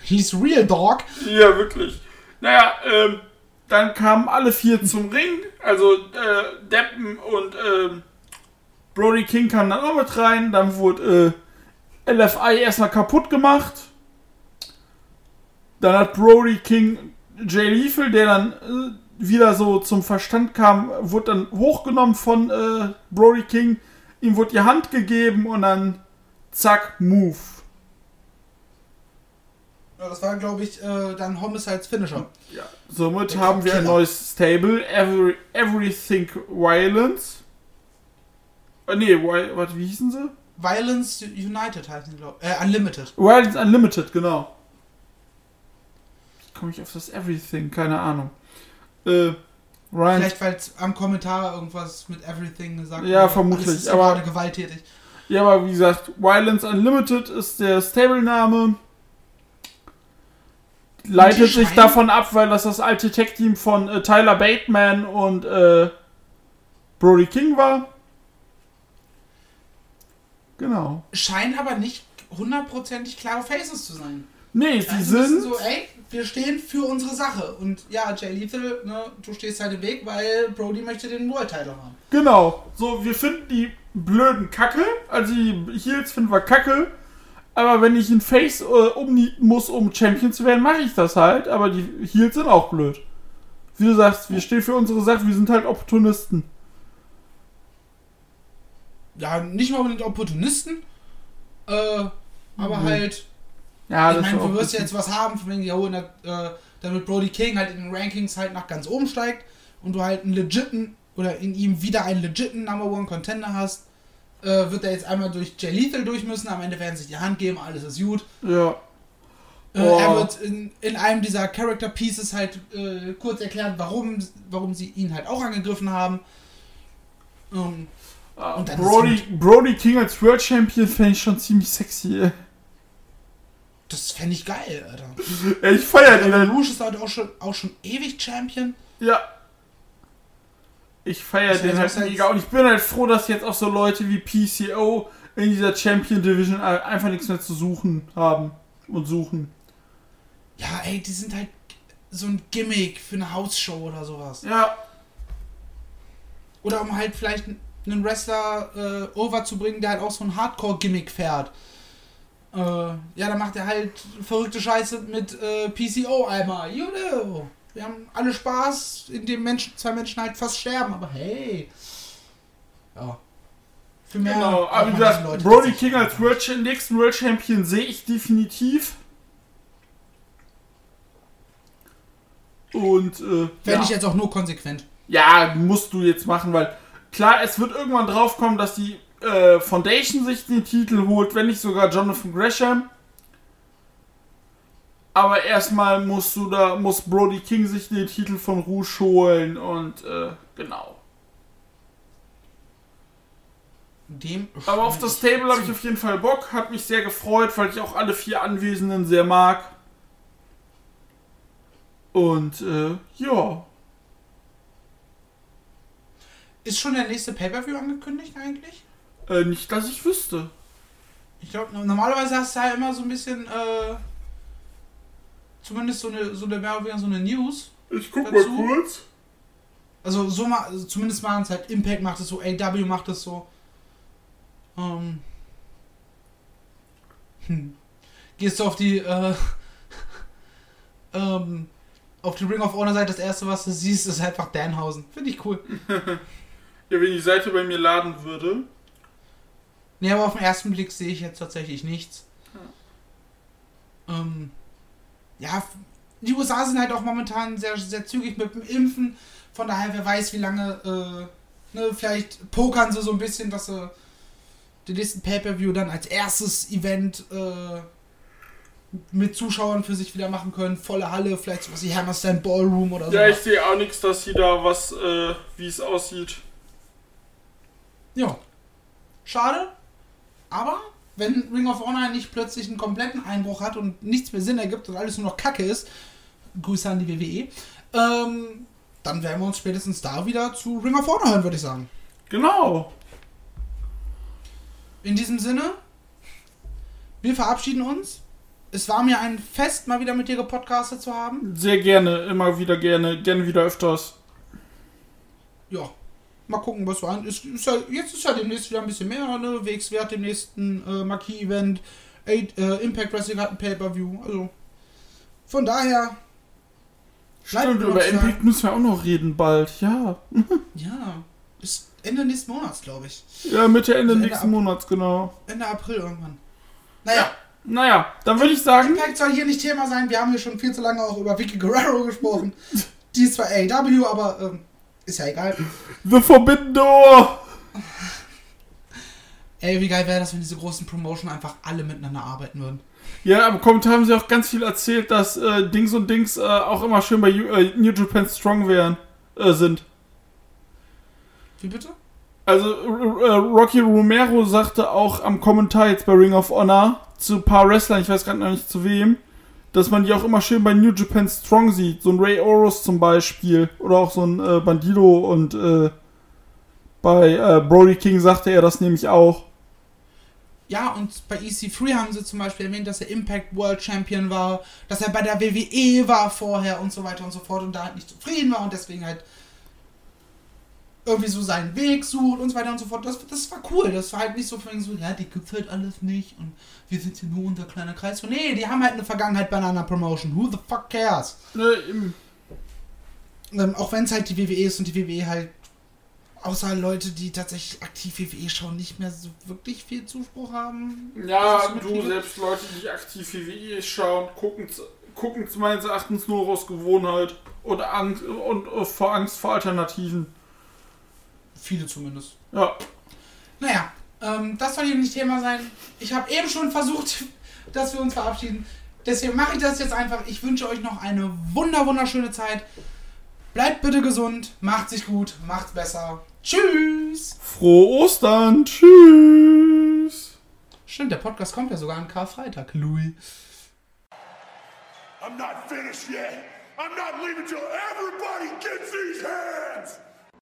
He's real, dog. Ja, wirklich. Naja, ähm, dann kamen alle vier zum Ring. Also, äh, Deppen und, ähm, Brody King kamen dann auch mit rein. Dann wurde, äh, LFI erstmal kaputt gemacht. Dann hat Brody King Jay Lethal, der dann äh, wieder so zum Verstand kam, wurde dann hochgenommen von äh, Brody King. Ihm wurde die Hand gegeben und dann zack, Move. Ja, das war, glaube ich, äh, dann Homicides Finisher. Ja, somit Der haben wir ein Killer. neues Stable, Every, Everything Violence. Äh, nee, warte, wie hießen sie? Violence United heißen die, glaube ich. Äh, Unlimited. Violence Unlimited, genau. Wie komme ich auf das Everything? Keine Ahnung. Äh, Ryan. Vielleicht, weil am Kommentar irgendwas mit Everything gesagt Ja, wurde. vermutlich, Alles ist ja aber- gerade gewalttätig. Ja, aber wie gesagt, Violence Unlimited ist der Stable-Name. Leitet sich davon ab, weil das das alte Tech-Team von äh, Tyler Bateman und äh, Brody King war. Genau. Scheinen aber nicht hundertprozentig klare Faces zu sein. Nee, sie Also sind. so, ey, wir stehen für unsere Sache. Und ja, Jay Lethal, ne, du stehst halt im Weg, weil Brody möchte den World Title haben. Genau. So, wir finden die blöden Kacke. Also die Heels finden wir kacke. Aber wenn ich einen Face äh, umnieten muss, um Champion zu werden, mache ich das halt. Aber die Heels sind auch blöd. Wie du sagst, wir stehen für unsere Sache, wir sind halt Opportunisten. Ja, nicht mal unbedingt Opportunisten. Äh, aber Mhm. halt Ja, ich meine, du wirst ja jetzt was haben, von wegen, ja, äh, damit Brody King halt in den Rankings halt nach ganz oben steigt und du halt einen legiten oder in ihm wieder einen legiten Number One Contender hast, äh, wird er jetzt einmal durch Jay Lethal durch müssen. Am Ende werden sie sich die Hand geben, alles ist gut. Ja. Äh, Oh. Er wird in, in einem dieser Character Pieces halt äh, kurz erklären, warum, warum sie ihn halt auch angegriffen haben. Ähm, Und dann Brody, Brody King als World Champion fände ich schon ziemlich sexy. ey. das fände ich geil, Alter. Ey, Ich feier den. Der. Rouge ist halt auch schon, auch schon ewig Champion. Ja. Ich feiere den halt mega. Und ich bin halt froh, dass jetzt auch so Leute wie PCO in dieser Champion Division ein- einfach nichts mehr zu suchen haben und suchen. Ja, ey, die sind halt so ein Gimmick für eine Hausshow oder sowas. Ja, Oder um halt vielleicht einen Wrestler äh, overzubringen, der halt auch so ein Hardcore-Gimmick fährt. Äh, ja, dann macht er halt verrückte Scheiße mit äh, PCO einmal. You know. Wir haben alle Spaß, indem Menschen, zwei Menschen halt fast sterben, aber hey. Ja. Für mehr. genau. Aber wie gesagt, Brody King als. World, nächsten World Champion sehe ich definitiv. Und, äh, Fände ja. ich jetzt auch nur konsequent. Ja, musst du jetzt machen, weil klar, es wird irgendwann drauf kommen, dass die äh, Foundation sich den Titel holt, wenn nicht sogar Jonathan Gresham. Aber erstmal musst du da, muss Brody King sich den Titel von Rouge holen und äh, genau. Dem Aber auf das Table habe ich auf jeden Fall Bock, hat mich sehr gefreut, weil ich auch alle vier Anwesenden sehr mag. Und äh, ja. Ist schon der nächste Pay-Per-View angekündigt eigentlich? Äh, nicht, dass ich wüsste. Ich glaube, normalerweise hast du ja immer so ein bisschen, äh, zumindest so eine, so eine, mehr oder weniger so eine News. Ich guck Dazu? mal kurz. Also so mal, also zumindest machen es halt Impact macht es so, AW macht es so. Ähm. Hm. Gehst du auf die, äh, ähm, auf die Ring of Honor Seite, das erste, was du siehst, ist einfach Danhausen. Finde ich cool. Ja, wenn die Seite bei mir laden würde. Nee, aber auf den ersten Blick sehe ich jetzt tatsächlich nichts. Ähm, ja, die USA sind halt auch momentan sehr, sehr zügig mit dem Impfen. Von daher, wer weiß, wie lange, äh, ne, vielleicht pokern sie so ein bisschen, dass sie den nächsten Pay-Per-View dann als erstes Event äh, mit Zuschauern für sich wieder machen können. Volle Halle, vielleicht sowas wie Hammerstein Ballroom oder so. Ja, ich sehe auch nichts, dass sie da was, äh, wie es aussieht. Ja. Schade. Aber wenn Ring of Honor nicht plötzlich einen kompletten Einbruch hat und nichts mehr Sinn ergibt und alles nur noch Kacke ist, Grüße an die WWE, ähm, dann werden wir uns spätestens da wieder zu Ring of Honor hören, würde ich sagen. Genau. In diesem Sinne, wir verabschieden uns. Es war mir ein Fest, mal wieder mit dir gepodcastet zu haben. Sehr gerne, immer wieder gerne, gerne wieder öfters. Ja, mal gucken, was so an ist. ist ja, jetzt ist ja demnächst wieder ein bisschen mehr, ne? Wegswert dem nächsten äh, Marquis-Event. Äh, Impact Wrestling hat ein Pay-Per-View. Also, von daher, Stimmt, über Impact müssen wir auch noch reden bald, ja. ja, ist Ende nächsten Monats, glaube ich. Ja, Mitte, Ende Also Ende nächsten ab- Monats, genau. Ende April irgendwann. Naja, Naja, dann würde ich sagen, Impact soll hier nicht Thema sein. Wir haben hier schon viel zu lange auch über Vicky Guerrero gesprochen. Die ist zwar AEW, aber ähm, ist ja egal. The Forbidden Door! Ey, wie geil wäre das, wenn diese großen Promotion einfach alle miteinander arbeiten würden. Ja, aber Kommentar haben sie auch ganz viel erzählt, dass äh, Dings und Dings äh, auch immer schön bei äh, New Japan Strong wären, äh, sind. Wie bitte? Also äh, Rocky Romero sagte auch am Kommentar jetzt bei Ring of Honor zu ein paar Wrestlern, ich weiß gerade noch nicht zu wem, dass man die auch immer schön bei New Japan Strong sieht. So ein Ray Oros zum Beispiel. Oder auch so ein äh, Bandido und äh, bei äh, Brody King sagte er das nämlich auch. Ja, und bei EC3 haben sie zum Beispiel erwähnt, dass er Impact World Champion war, dass er bei der WWE war vorher und so weiter und so fort und da halt nicht zufrieden war und deswegen halt irgendwie so seinen Weg sucht und so weiter und so fort. Das, das war cool. Das war halt nicht so von so, ja, die gibt's halt alles nicht und wir sind hier nur unser kleiner Kreis. So, nee, die haben halt eine Vergangenheit bei einer Promotion. Who the fuck cares? Ne, im, Ähm, auch wenn es halt die WWE ist und die WWE halt außer Leute, die tatsächlich aktiv WWE schauen, nicht mehr so wirklich viel Zuspruch haben. ja, du, mitkriege. selbst Leute, die aktiv WWE schauen, gucken gucken meines Erachtens nur aus Gewohnheit und Angst und äh, vor Angst vor Alternativen. Viele zumindest. Ja. Naja, ähm, das soll hier nicht Thema sein. Ich habe eben schon versucht, dass wir uns verabschieden. Deswegen mache ich das jetzt einfach. Ich wünsche euch noch eine wunder wunderschöne Zeit. Bleibt bitte gesund, macht sich gut, macht's besser. Tschüss! Frohe Ostern. Tschüss. Stimmt, der Podcast kommt ja sogar an Karfreitag, Louis. I'm not finished yet. I'm not leaving till everybody gets these hands.